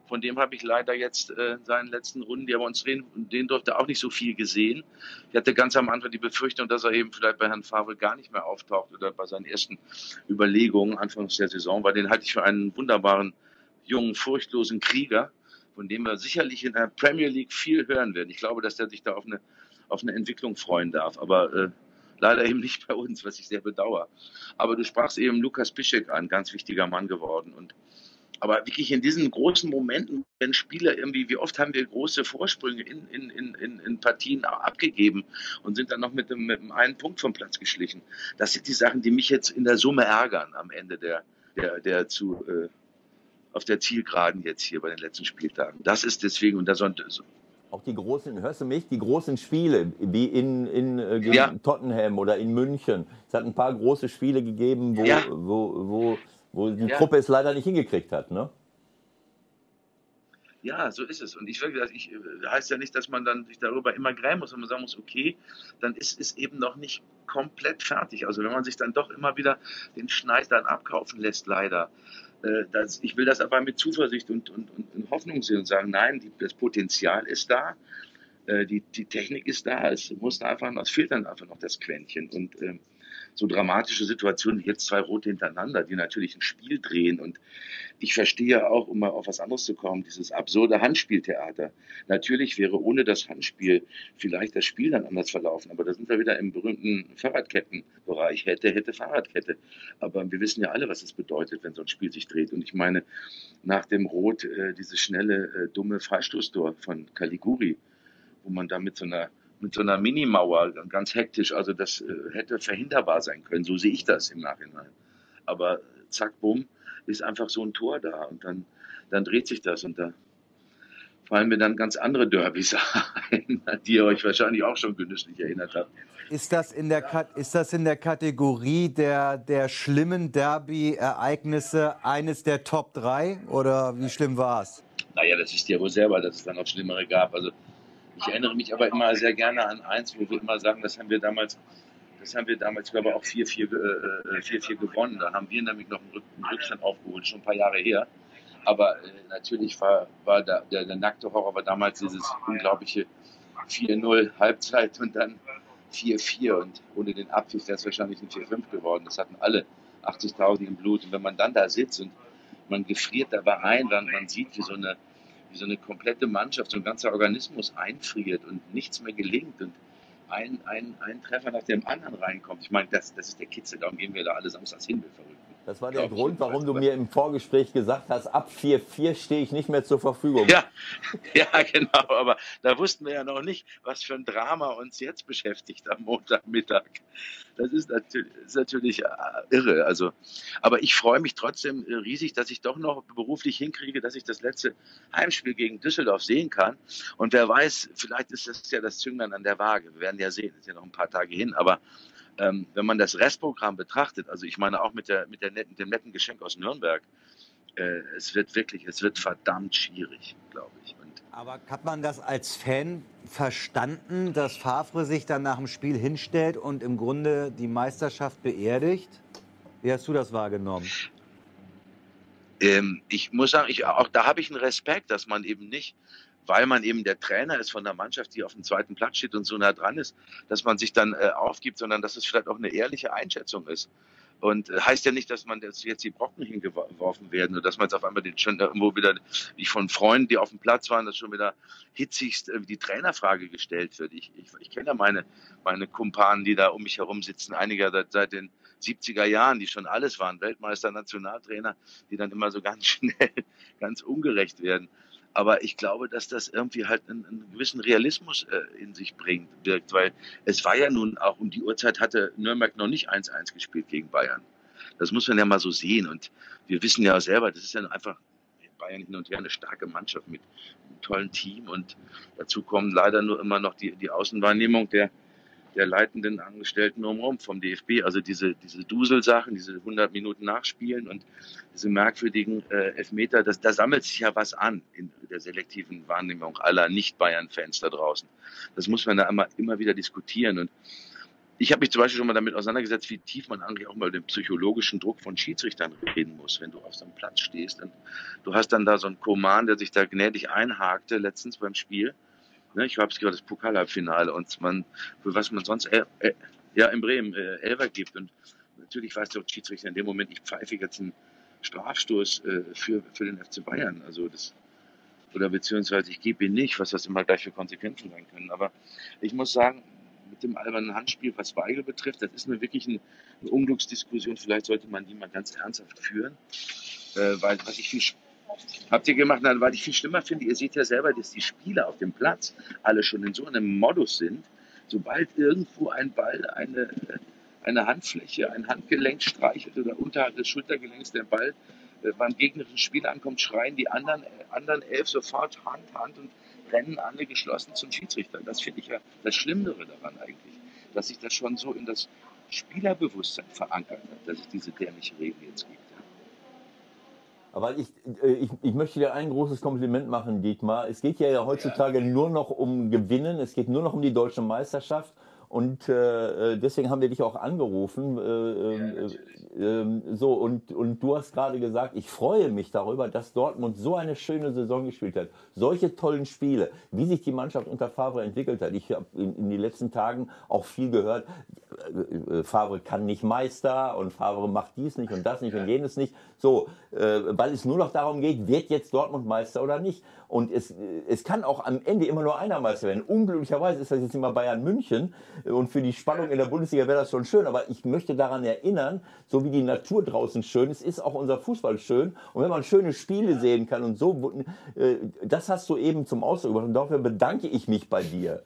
von dem habe ich leider jetzt äh, in seinen letzten Runden, die bei uns drehen, den durfte auch nicht so viel gesehen. Ich hatte ganz am Anfang die Befürchtung, dass er eben vielleicht bei Herrn Favre gar nicht mehr auftaucht oder bei seinen ersten Überlegungen anfangs der Saison, weil den halte ich für einen wunderbaren, jungen, furchtlosen Krieger, von dem wir sicherlich in der Premier League viel hören werden. Ich glaube, dass der sich da auf eine, auf eine Entwicklung freuen darf, aber äh, leider eben nicht bei uns, was ich sehr bedauere. Aber du sprachst eben Lukas Piszek an, ganz wichtiger Mann geworden und aber wirklich in diesen großen Momenten, wenn Spieler irgendwie, wie oft haben wir große Vorsprünge in, in, in, in Partien abgegeben und sind dann noch mit dem, mit dem einen Punkt vom Platz geschlichen. Das sind die Sachen, die mich jetzt in der Summe ärgern am Ende der, der, der zu, äh, auf der Zielgeraden jetzt hier bei den letzten Spieltagen. Das ist deswegen, und da soll, Auch die großen, hörst du mich? Die großen Spiele, wie in, in äh, Ja. Tottenham oder in München. Es hat ein paar große Spiele gegeben, wo, Ja. wo, wo, wo die Ja. Truppe es leider nicht hingekriegt hat. Ne? Ja, so ist es. Und ich will, ich äh, heißt ja nicht, dass man dann sich darüber immer grämen muss, wenn man sagen muss, okay, dann ist es eben noch nicht komplett fertig. Also wenn man sich dann doch immer wieder den Schneid dann abkaufen lässt, leider. Äh, das, ich will das aber mit Zuversicht und, und, und, Hoffnung sehen und sagen, nein, die, das Potenzial ist da, äh, die, die Technik ist da, es muss einfach, es fehlt dann einfach noch das Quäntchen. Und ähm, so dramatische Situationen wie jetzt zwei Rote hintereinander, die natürlich ein Spiel drehen. Und ich verstehe auch, um mal auf was anderes zu kommen, dieses absurde Handspieltheater. Natürlich wäre ohne das Handspiel vielleicht das Spiel dann anders verlaufen. Aber da sind wir wieder im berühmten Fahrradkettenbereich. Hätte, hätte Fahrradkette. Aber wir wissen ja alle, was es bedeutet, wenn so ein Spiel sich dreht. Und ich meine, nach dem Rot äh, dieses schnelle, äh, dumme Freistoßtor von Caliguri, wo man da mit so einer mit so einer Minimauer ganz hektisch, also das äh, hätte verhinderbar sein können, so sehe ich das im Nachhinein. Aber zack, bumm, ist einfach so ein Tor da und dann, dann dreht sich das und da fallen mir dann ganz andere Derbys [laughs] ein, an die ihr euch wahrscheinlich auch schon genüsslich erinnert habt. Ist das in der, Kat ist das in der Kategorie der, der schlimmen Derby-Ereignisse eines der Top 3 oder wie schlimm war es? Naja, das ist ja wohl selber, dass es dann noch Schlimmere gab. Also ich erinnere mich aber immer sehr gerne an eins, wo wir immer sagen, das haben wir damals Das haben wir damals, glaube ich, auch 4-4 äh, äh gewonnen. Da haben wir nämlich noch einen Rückstand aufgeholt, schon ein paar Jahre her. Aber äh, natürlich war, war da, der, der nackte Horror war damals dieses unglaubliche 4-0 Halbzeit und dann 4-4 und ohne den Abpfiff wäre es wahrscheinlich ein 4-5 geworden. Das hatten alle 80.000 im Blut. Und wenn man dann da sitzt und man gefriert dabei ein, dann man sieht, wie so eine, wie so eine komplette Mannschaft, so ein ganzer Organismus einfriert und nichts mehr gelingt und ein, ein, ein Treffer nach dem anderen reinkommt. Ich meine, das, das ist der Kitzel, darum gehen wir da alle samstags hin, wir verrückt. Das war der Grund, warum du mir im Vorgespräch gesagt hast, ab 4-4 stehe ich nicht mehr zur Verfügung. Ja, [laughs] ja, genau. Aber da wussten wir ja noch nicht, was für ein Drama uns jetzt beschäftigt am Montagmittag. Das ist natürlich, ist natürlich äh, irre. Also, aber ich freue mich trotzdem äh, riesig, dass ich doch noch beruflich hinkriege, dass ich das letzte Heimspiel gegen Düsseldorf sehen kann. Und wer weiß, vielleicht ist das ja das Zünglein an der Waage. Wir werden ja sehen. Es ist ja noch ein paar Tage hin. Aber ähm, wenn man das Restprogramm betrachtet, also ich meine auch mit, der, mit, der netten, dem netten Geschenk aus Nürnberg, äh, es wird wirklich, es wird verdammt schwierig, glaube ich. Und Aber hat man das als Fan verstanden, dass Favre sich dann nach dem Spiel hinstellt und im Grunde die Meisterschaft beerdigt? Wie hast du das wahrgenommen? Ähm, ich muss sagen, ich, auch da habe ich einen Respekt, dass man eben nicht weil man eben der Trainer ist von der Mannschaft, die auf dem zweiten Platz steht und so nah dran ist, dass man sich dann äh, aufgibt, sondern dass es vielleicht auch eine ehrliche Einschätzung ist. Und äh, heißt ja nicht, dass man jetzt, jetzt die Brocken hingeworfen werden oder dass man jetzt auf einmal den, schon irgendwo wieder, wie von Freunden, die auf dem Platz waren, dass schon wieder hitzigst äh, die Trainerfrage gestellt wird. Ich, ich, ich kenne ja meine, meine Kumpanen, die da um mich herum sitzen, einige seit, seit den 70er Jahren, die schon alles waren, Weltmeister, Nationaltrainer, die dann immer so ganz [laughs] schnell, ganz ungerecht werden. Aber ich glaube, dass das irgendwie halt einen, einen gewissen Realismus äh, in sich bringt, wirkt, weil es war ja nun auch um die Uhrzeit hatte Nürnberg noch nicht 1-1 gespielt gegen Bayern. Das muss man ja mal so sehen. Und wir wissen ja selber, das ist ja einfach Bayern hin und her eine starke Mannschaft mit einem tollen Team. Und dazu kommen leider nur immer noch die, die Außenwahrnehmung der der leitenden Angestellten drumherum vom DFB. Also diese, diese Duselsachen, diese 100 Minuten Nachspielen und diese merkwürdigen äh, Elfmeter, das, da sammelt sich ja was an in der selektiven Wahrnehmung aller Nicht-Bayern-Fans da draußen. Das muss man da immer, immer wieder diskutieren. Und ich habe mich zum Beispiel schon mal damit auseinandergesetzt, wie tief man eigentlich auch mal den psychologischen Druck von Schiedsrichtern reden muss, wenn du auf so einem Platz stehst. Und du hast dann da so einen Koman, der sich da gnädig einhakte, letztens beim Spiel Ne, ich habe es gerade das Pokalhalbfinale und man, für was man sonst äh, äh, ja in Bremen äh, Elfer gibt. Und natürlich weiß der Schiedsrichter in dem Moment, ich pfeife jetzt einen Strafstoß äh, für, für den FC Bayern. Also das oder beziehungsweise ich gebe ihn nicht, was das immer gleich für Konsequenzen sein können. Aber ich muss sagen, mit dem albernen Handspiel, was Weigel betrifft, das ist mir wirklich eine, eine Unglücksdiskussion. Vielleicht sollte man die mal ganz ernsthaft führen, äh, weil was ich viel Habt ihr gemacht, Nein, weil ich viel schlimmer finde, ihr seht ja selber, dass die Spieler auf dem Platz alle schon in so einem Modus sind, sobald irgendwo ein Ball eine, eine Handfläche, ein Handgelenk streichelt oder unterhalb des Schultergelenks der Ball äh, beim gegnerischen Spieler ankommt, schreien die anderen, äh, anderen elf sofort Hand, Hand und rennen alle geschlossen zum Schiedsrichter. Das finde ich ja das Schlimmere daran eigentlich, dass sich das schon so in das Spielerbewusstsein verankert hat, dass es diese dämliche Regel jetzt gibt. Aber ich, äh, ich, ich möchte dir ein großes Kompliment machen, Dietmar. Es geht ja heutzutage ja. nur noch um Gewinnen. Es geht nur noch um die deutsche Meisterschaft. Und äh, äh deswegen haben wir dich auch angerufen. Äh, ähm, ja, äh, so, und, und du hast gerade gesagt, ich freue mich darüber, dass Dortmund so eine schöne Saison gespielt hat. Solche tollen Spiele, wie sich die Mannschaft unter Favre entwickelt hat. Ich habe in, in den letzten Tagen auch viel gehört. Äh, äh, Favre kann nicht Meister und Favre macht dies nicht und das nicht und jenes nicht. So, äh, weil es nur noch darum geht, wird jetzt Dortmund Meister oder nicht. Und es, es kann auch am Ende immer nur einer Meister werden. Unglücklicherweise ist das jetzt immer Bayern München. Und für die Spannung in der Bundesliga wäre das schon schön. Aber ich möchte daran erinnern, so wie die Natur draußen schön ist, ist auch unser Fußball schön. Und wenn man schöne Spiele sehen kann und so, äh, das hast du eben zum Ausdruck gebracht. Und dafür bedanke ich mich bei dir,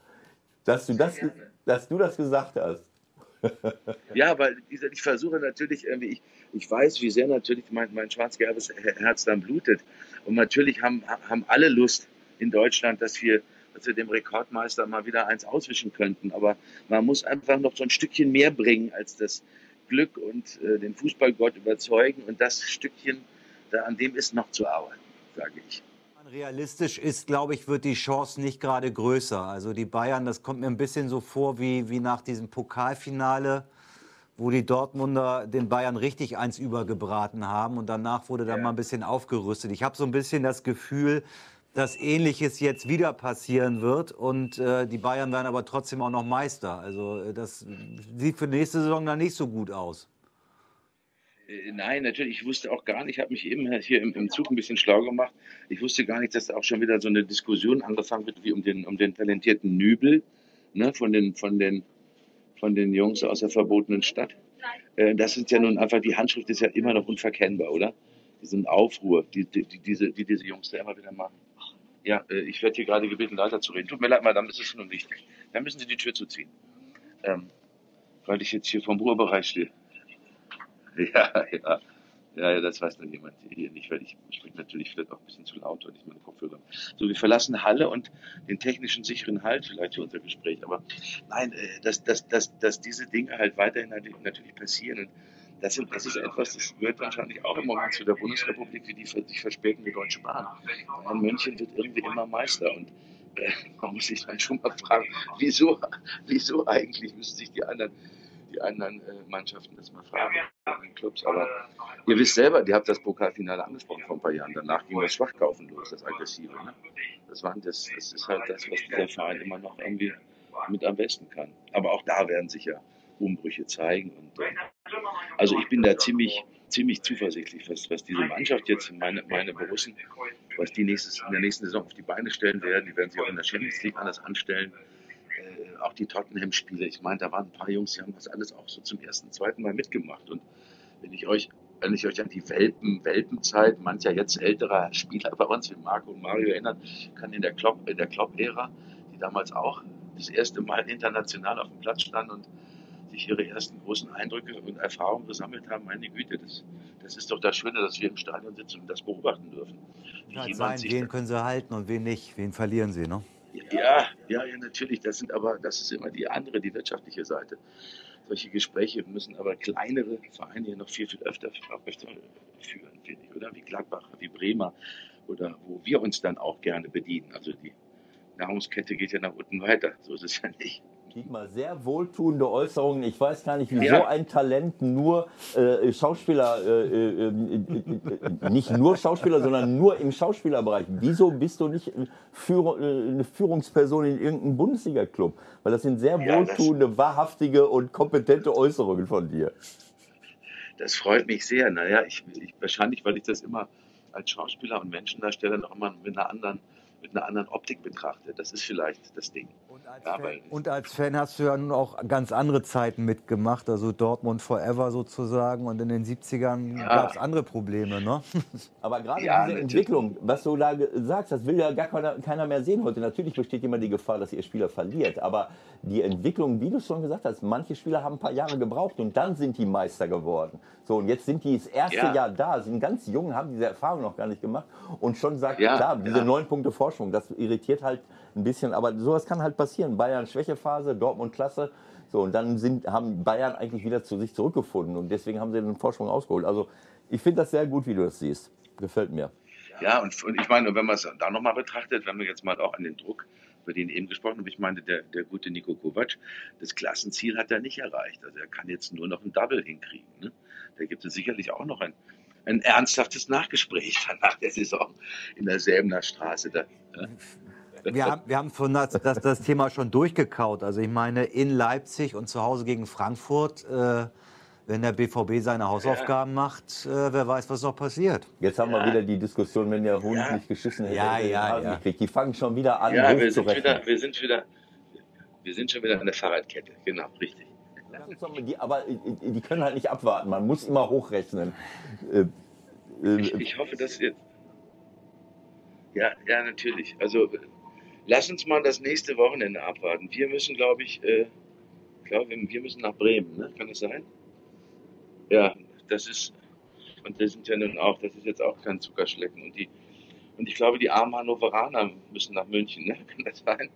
dass du das, dass du das gesagt hast. Ja, weil ich versuche natürlich irgendwie, ich, ich weiß, wie sehr natürlich mein, mein schwarz-gelbes Herz dann blutet. Und natürlich haben, haben alle Lust in Deutschland, dass wir, dass wir dem Rekordmeister mal wieder eins auswischen könnten. Aber man muss einfach noch so ein Stückchen mehr bringen als das Glück und äh, den Fußballgott überzeugen. Und das Stückchen, da, an dem ist noch zu arbeiten, sage ich. Realistisch ist, glaube ich, wird die Chance nicht gerade größer. Also die Bayern, das kommt mir ein bisschen so vor wie, wie nach diesem Pokalfinale, wo die Dortmunder den Bayern richtig eins übergebraten haben und danach wurde dann ja. mal ein bisschen aufgerüstet. Ich habe so ein bisschen das Gefühl, dass Ähnliches jetzt wieder passieren wird und äh, die Bayern werden aber trotzdem auch noch Meister. Also äh, das sieht für nächste Saison dann nicht so gut aus. Äh, nein, natürlich, ich wusste auch gar nicht, ich habe mich eben hier im, im, Zug ein bisschen schlau gemacht. Ich wusste gar nicht, dass da auch schon wieder so eine Diskussion angefangen wird, wie um den, um den talentierten Nübel ne, von, den, von, den, von den Jungs aus der verbotenen Stadt. Äh, das sind ja nun einfach, die Handschrift ist ja immer noch unverkennbar, oder? Diesen Aufruhr, die, die, die, diese, die diese Jungs da immer wieder machen. Ja, äh, ich werde hier gerade gebeten, weiter zu reden. Tut mir leid, Madame, das ist schon wichtig. Dann müssen Sie die Tür zuziehen. Ähm, weil ich jetzt hier vom Ruhebereich stehe. [laughs] Ja, ja. Ja, ja, das weiß noch jemand hier nicht, weil ich spreche natürlich vielleicht auch ein bisschen zu laut, wenn ich meine Kopfhörer. So, wir verlassen Halle und den technischen sicheren Halt vielleicht für unser Gespräch. Aber nein, äh, dass, dass, dass, dass diese Dinge halt weiterhin natürlich passieren. Und das, sind, das ist etwas, das gehört wahrscheinlich auch im Moment zu der Bundesrepublik, wie die sich verspätende Deutsche Bahn. Ein München wird irgendwie immer Meister. Und äh, [laughs] man muss sich dann schon mal fragen, wieso, wieso eigentlich müssen sich die anderen die anderen äh, Mannschaften das mal fragen, den Clubs. Aber ihr wisst selber, ihr habt das Pokalfinale angesprochen vor ein paar Jahren. Danach ging das Schwachkaufen los, das Aggressive. Ne? Das, waren das, das ist halt das, was dieser Verein immer noch irgendwie mit am besten kann. Aber auch da werden sicher Umbrüche zeigen. Und, äh, also ich bin da ziemlich, ziemlich zuversichtlich, was, was diese Mannschaft jetzt, meine, meine Borussen, was die nächstes, in der nächsten Saison auf die Beine stellen werden. Die werden sich auch in der Champions League anders anstellen auch die Tottenham-Spiele. Ich meine, da waren ein paar Jungs, die haben das alles auch so zum ersten, zweiten Mal mitgemacht. Und wenn ich euch, wenn ich euch an die Welpen, Welpenzeit mancher jetzt älterer Spieler bei uns wie Marco und Mario erinnern kann, in der Klopp, in der Klopp-Ära, die damals auch das erste Mal international auf dem Platz standen und sich ihre ersten großen Eindrücke und Erfahrungen gesammelt haben. Meine Güte, das, das ist doch das Schöne, dass wir im Stadion sitzen und das beobachten dürfen. Wie sein, wen können sie halten und wen nicht, wen verlieren sie, ne? Ja, ja, ja, natürlich. Das sind aber, das ist immer die andere, die wirtschaftliche Seite. Solche Gespräche müssen aber kleinere Vereine hier noch viel, viel öfter, öfter führen, finde ich, oder? Wie Gladbach, wie Bremer oder wo wir uns dann auch gerne bedienen. Also die Nahrungskette geht ja nach unten weiter. So ist es ja nicht. Dietmar, sehr wohltuende Äußerungen. Ich weiß gar nicht, wie ja. so ein Talent nur äh, Schauspieler, äh, äh, äh, nicht nur Schauspieler, sondern nur im Schauspielerbereich. Wieso bist du nicht Führ äh, eine Führungsperson in irgendeinem Bundesliga-Club? Weil das sind sehr wohltuende, ja, wahrhaftige und kompetente Äußerungen von dir. Das freut mich sehr. Naja, ich, ich, wahrscheinlich, weil ich das immer als Schauspieler und Menschendarsteller noch immer mit einer anderen mit einer anderen Optik betrachte. Das ist vielleicht das Ding. Und als, ja, Fan, und als Fan hast du ja nun auch ganz andere Zeiten mitgemacht, also Dortmund Forever sozusagen. Und in den 70ern ja. gab es andere Probleme, ne? [laughs] Aber gerade ja, diese Entwicklung, was du da sagst, das will ja gar keiner, keiner mehr sehen heute. Natürlich besteht immer die Gefahr, dass ihr Spieler verliert. Aber die Entwicklung, wie du schon gesagt hast, manche Spieler haben ein paar Jahre gebraucht und dann sind die Meister geworden. So, und jetzt sind die das erste ja. Jahr da, sind ganz jung, haben diese Erfahrung noch gar nicht gemacht und schon sagt, ja, klar, diese neun Punkte Vorsprung, das irritiert halt ein bisschen, aber sowas kann halt passieren. Bayern Schwächephase, Dortmund Klasse. So, und dann sind, haben Bayern eigentlich wieder zu sich zurückgefunden und deswegen haben sie den Vorsprung ausgeholt. Also ich finde das sehr gut, wie du das siehst. Gefällt mir. Ja, und, und ich meine, wenn man es da nochmal betrachtet, wenn wir jetzt mal auch an den Druck über den eben gesprochen habe, ich meine, der, der gute Nico Kovac, das Klassenziel hat er nicht erreicht. Also er kann jetzt nur noch ein Double hinkriegen. Ne? Da gibt es sicherlich auch noch ein, ein ernsthaftes Nachgespräch [laughs] nach der Saison in der Säbener Straße. Da, wir haben, wir haben von das, das, das, Thema schon durchgekaut. Also ich meine, in Leipzig und zu Hause gegen Frankfurt, äh, wenn der BVB seine Hausaufgaben ja. macht, äh, wer weiß, was noch passiert. Jetzt haben ja. wir wieder die Diskussion, wenn der Hund ja. nicht geschissen hätte, ja, ja, ja. Gekriegt. Die fangen schon wieder an, ja, wir sind wieder, wir sind wieder, wir sind schon wieder an der Fahrradkette. Genau, richtig. Die, aber die können halt nicht abwarten. Man muss immer hochrechnen. Äh, äh, ich, ich hoffe, dass wir. Ja, ja, natürlich. Also Lass uns mal das nächste Wochenende abwarten. Wir müssen, glaube ich, äh, glaub, wir müssen nach Bremen, ne? kann das sein? Ja, das ist, und das sind ja nun auch, das ist jetzt auch kein Zuckerschlecken. Und die, und ich glaube, die armen Hannoveraner müssen nach München, ne? [laughs] kann das sein?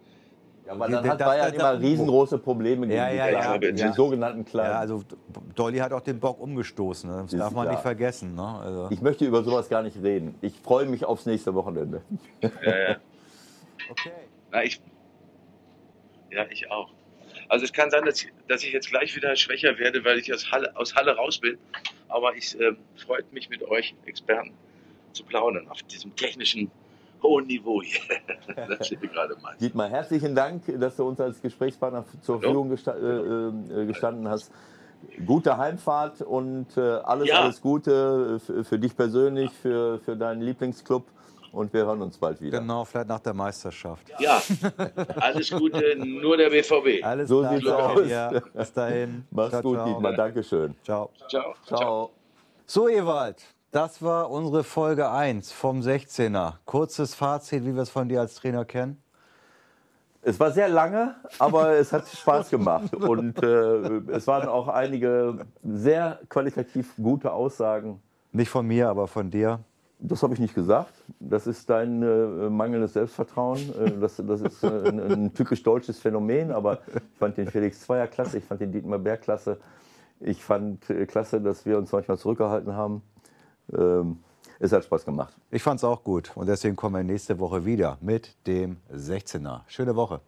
Aber dann Das- hat Bayern das- immer das- riesengroße Probleme gegen Ja, die ja, Kleinen, ja. die Ja. sogenannten Kleinen. Ja, also Dolly hat auch den Bock umgestoßen. Ne? Das Ist darf man klar. nicht vergessen. Ne? Also, ich möchte über sowas gar nicht reden. Ich freue mich aufs nächste Wochenende. okay. Na, ich, ja, ich auch. Also es kann sein, dass ich, dass ich jetzt gleich wieder schwächer werde, weil ich aus Halle, aus Halle raus bin. Aber ich ähm, freut mich mit euch Experten zu plaudern auf diesem technischen hohen Niveau hier, [laughs] das ihr gerade meint. Dietmar, herzlichen Dank, dass du uns als Gesprächspartner zur. Verfügung gesta äh, äh, gestanden hast. Gute Heimfahrt und äh, alles, Ja. alles Gute für, für dich persönlich, für, für deinen Lieblingsclub. Und wir hören uns bald wieder. Genau, vielleicht nach der Meisterschaft. Ja, alles Gute, nur der BVB. Alles So sieht's danke aus. dir. Bis dahin. Mach's Ciao, gut, ciao. Dietmar. Dankeschön. Ciao. Ciao. Ciao. So, Ewald, das war unsere Folge 1 vom 16er. Kurzes Fazit, wie wir es von dir als Trainer kennen. Es war sehr lange, aber es hat Spaß gemacht. Und äh, es waren auch einige sehr qualitativ gute Aussagen. Nicht von mir, aber von dir. Das habe ich nicht gesagt. Das ist dein äh, mangelndes Selbstvertrauen. Äh, das, das ist äh, ein, ein typisch deutsches Phänomen. Aber ich fand den Felix Zweier klasse, ich fand den Dietmar Bär klasse. Ich fand äh, klasse, dass wir uns manchmal zurückgehalten haben. Ähm, es hat Spaß gemacht. Ich fand's auch gut und deswegen kommen wir nächste Woche wieder mit dem 16er. Schöne Woche.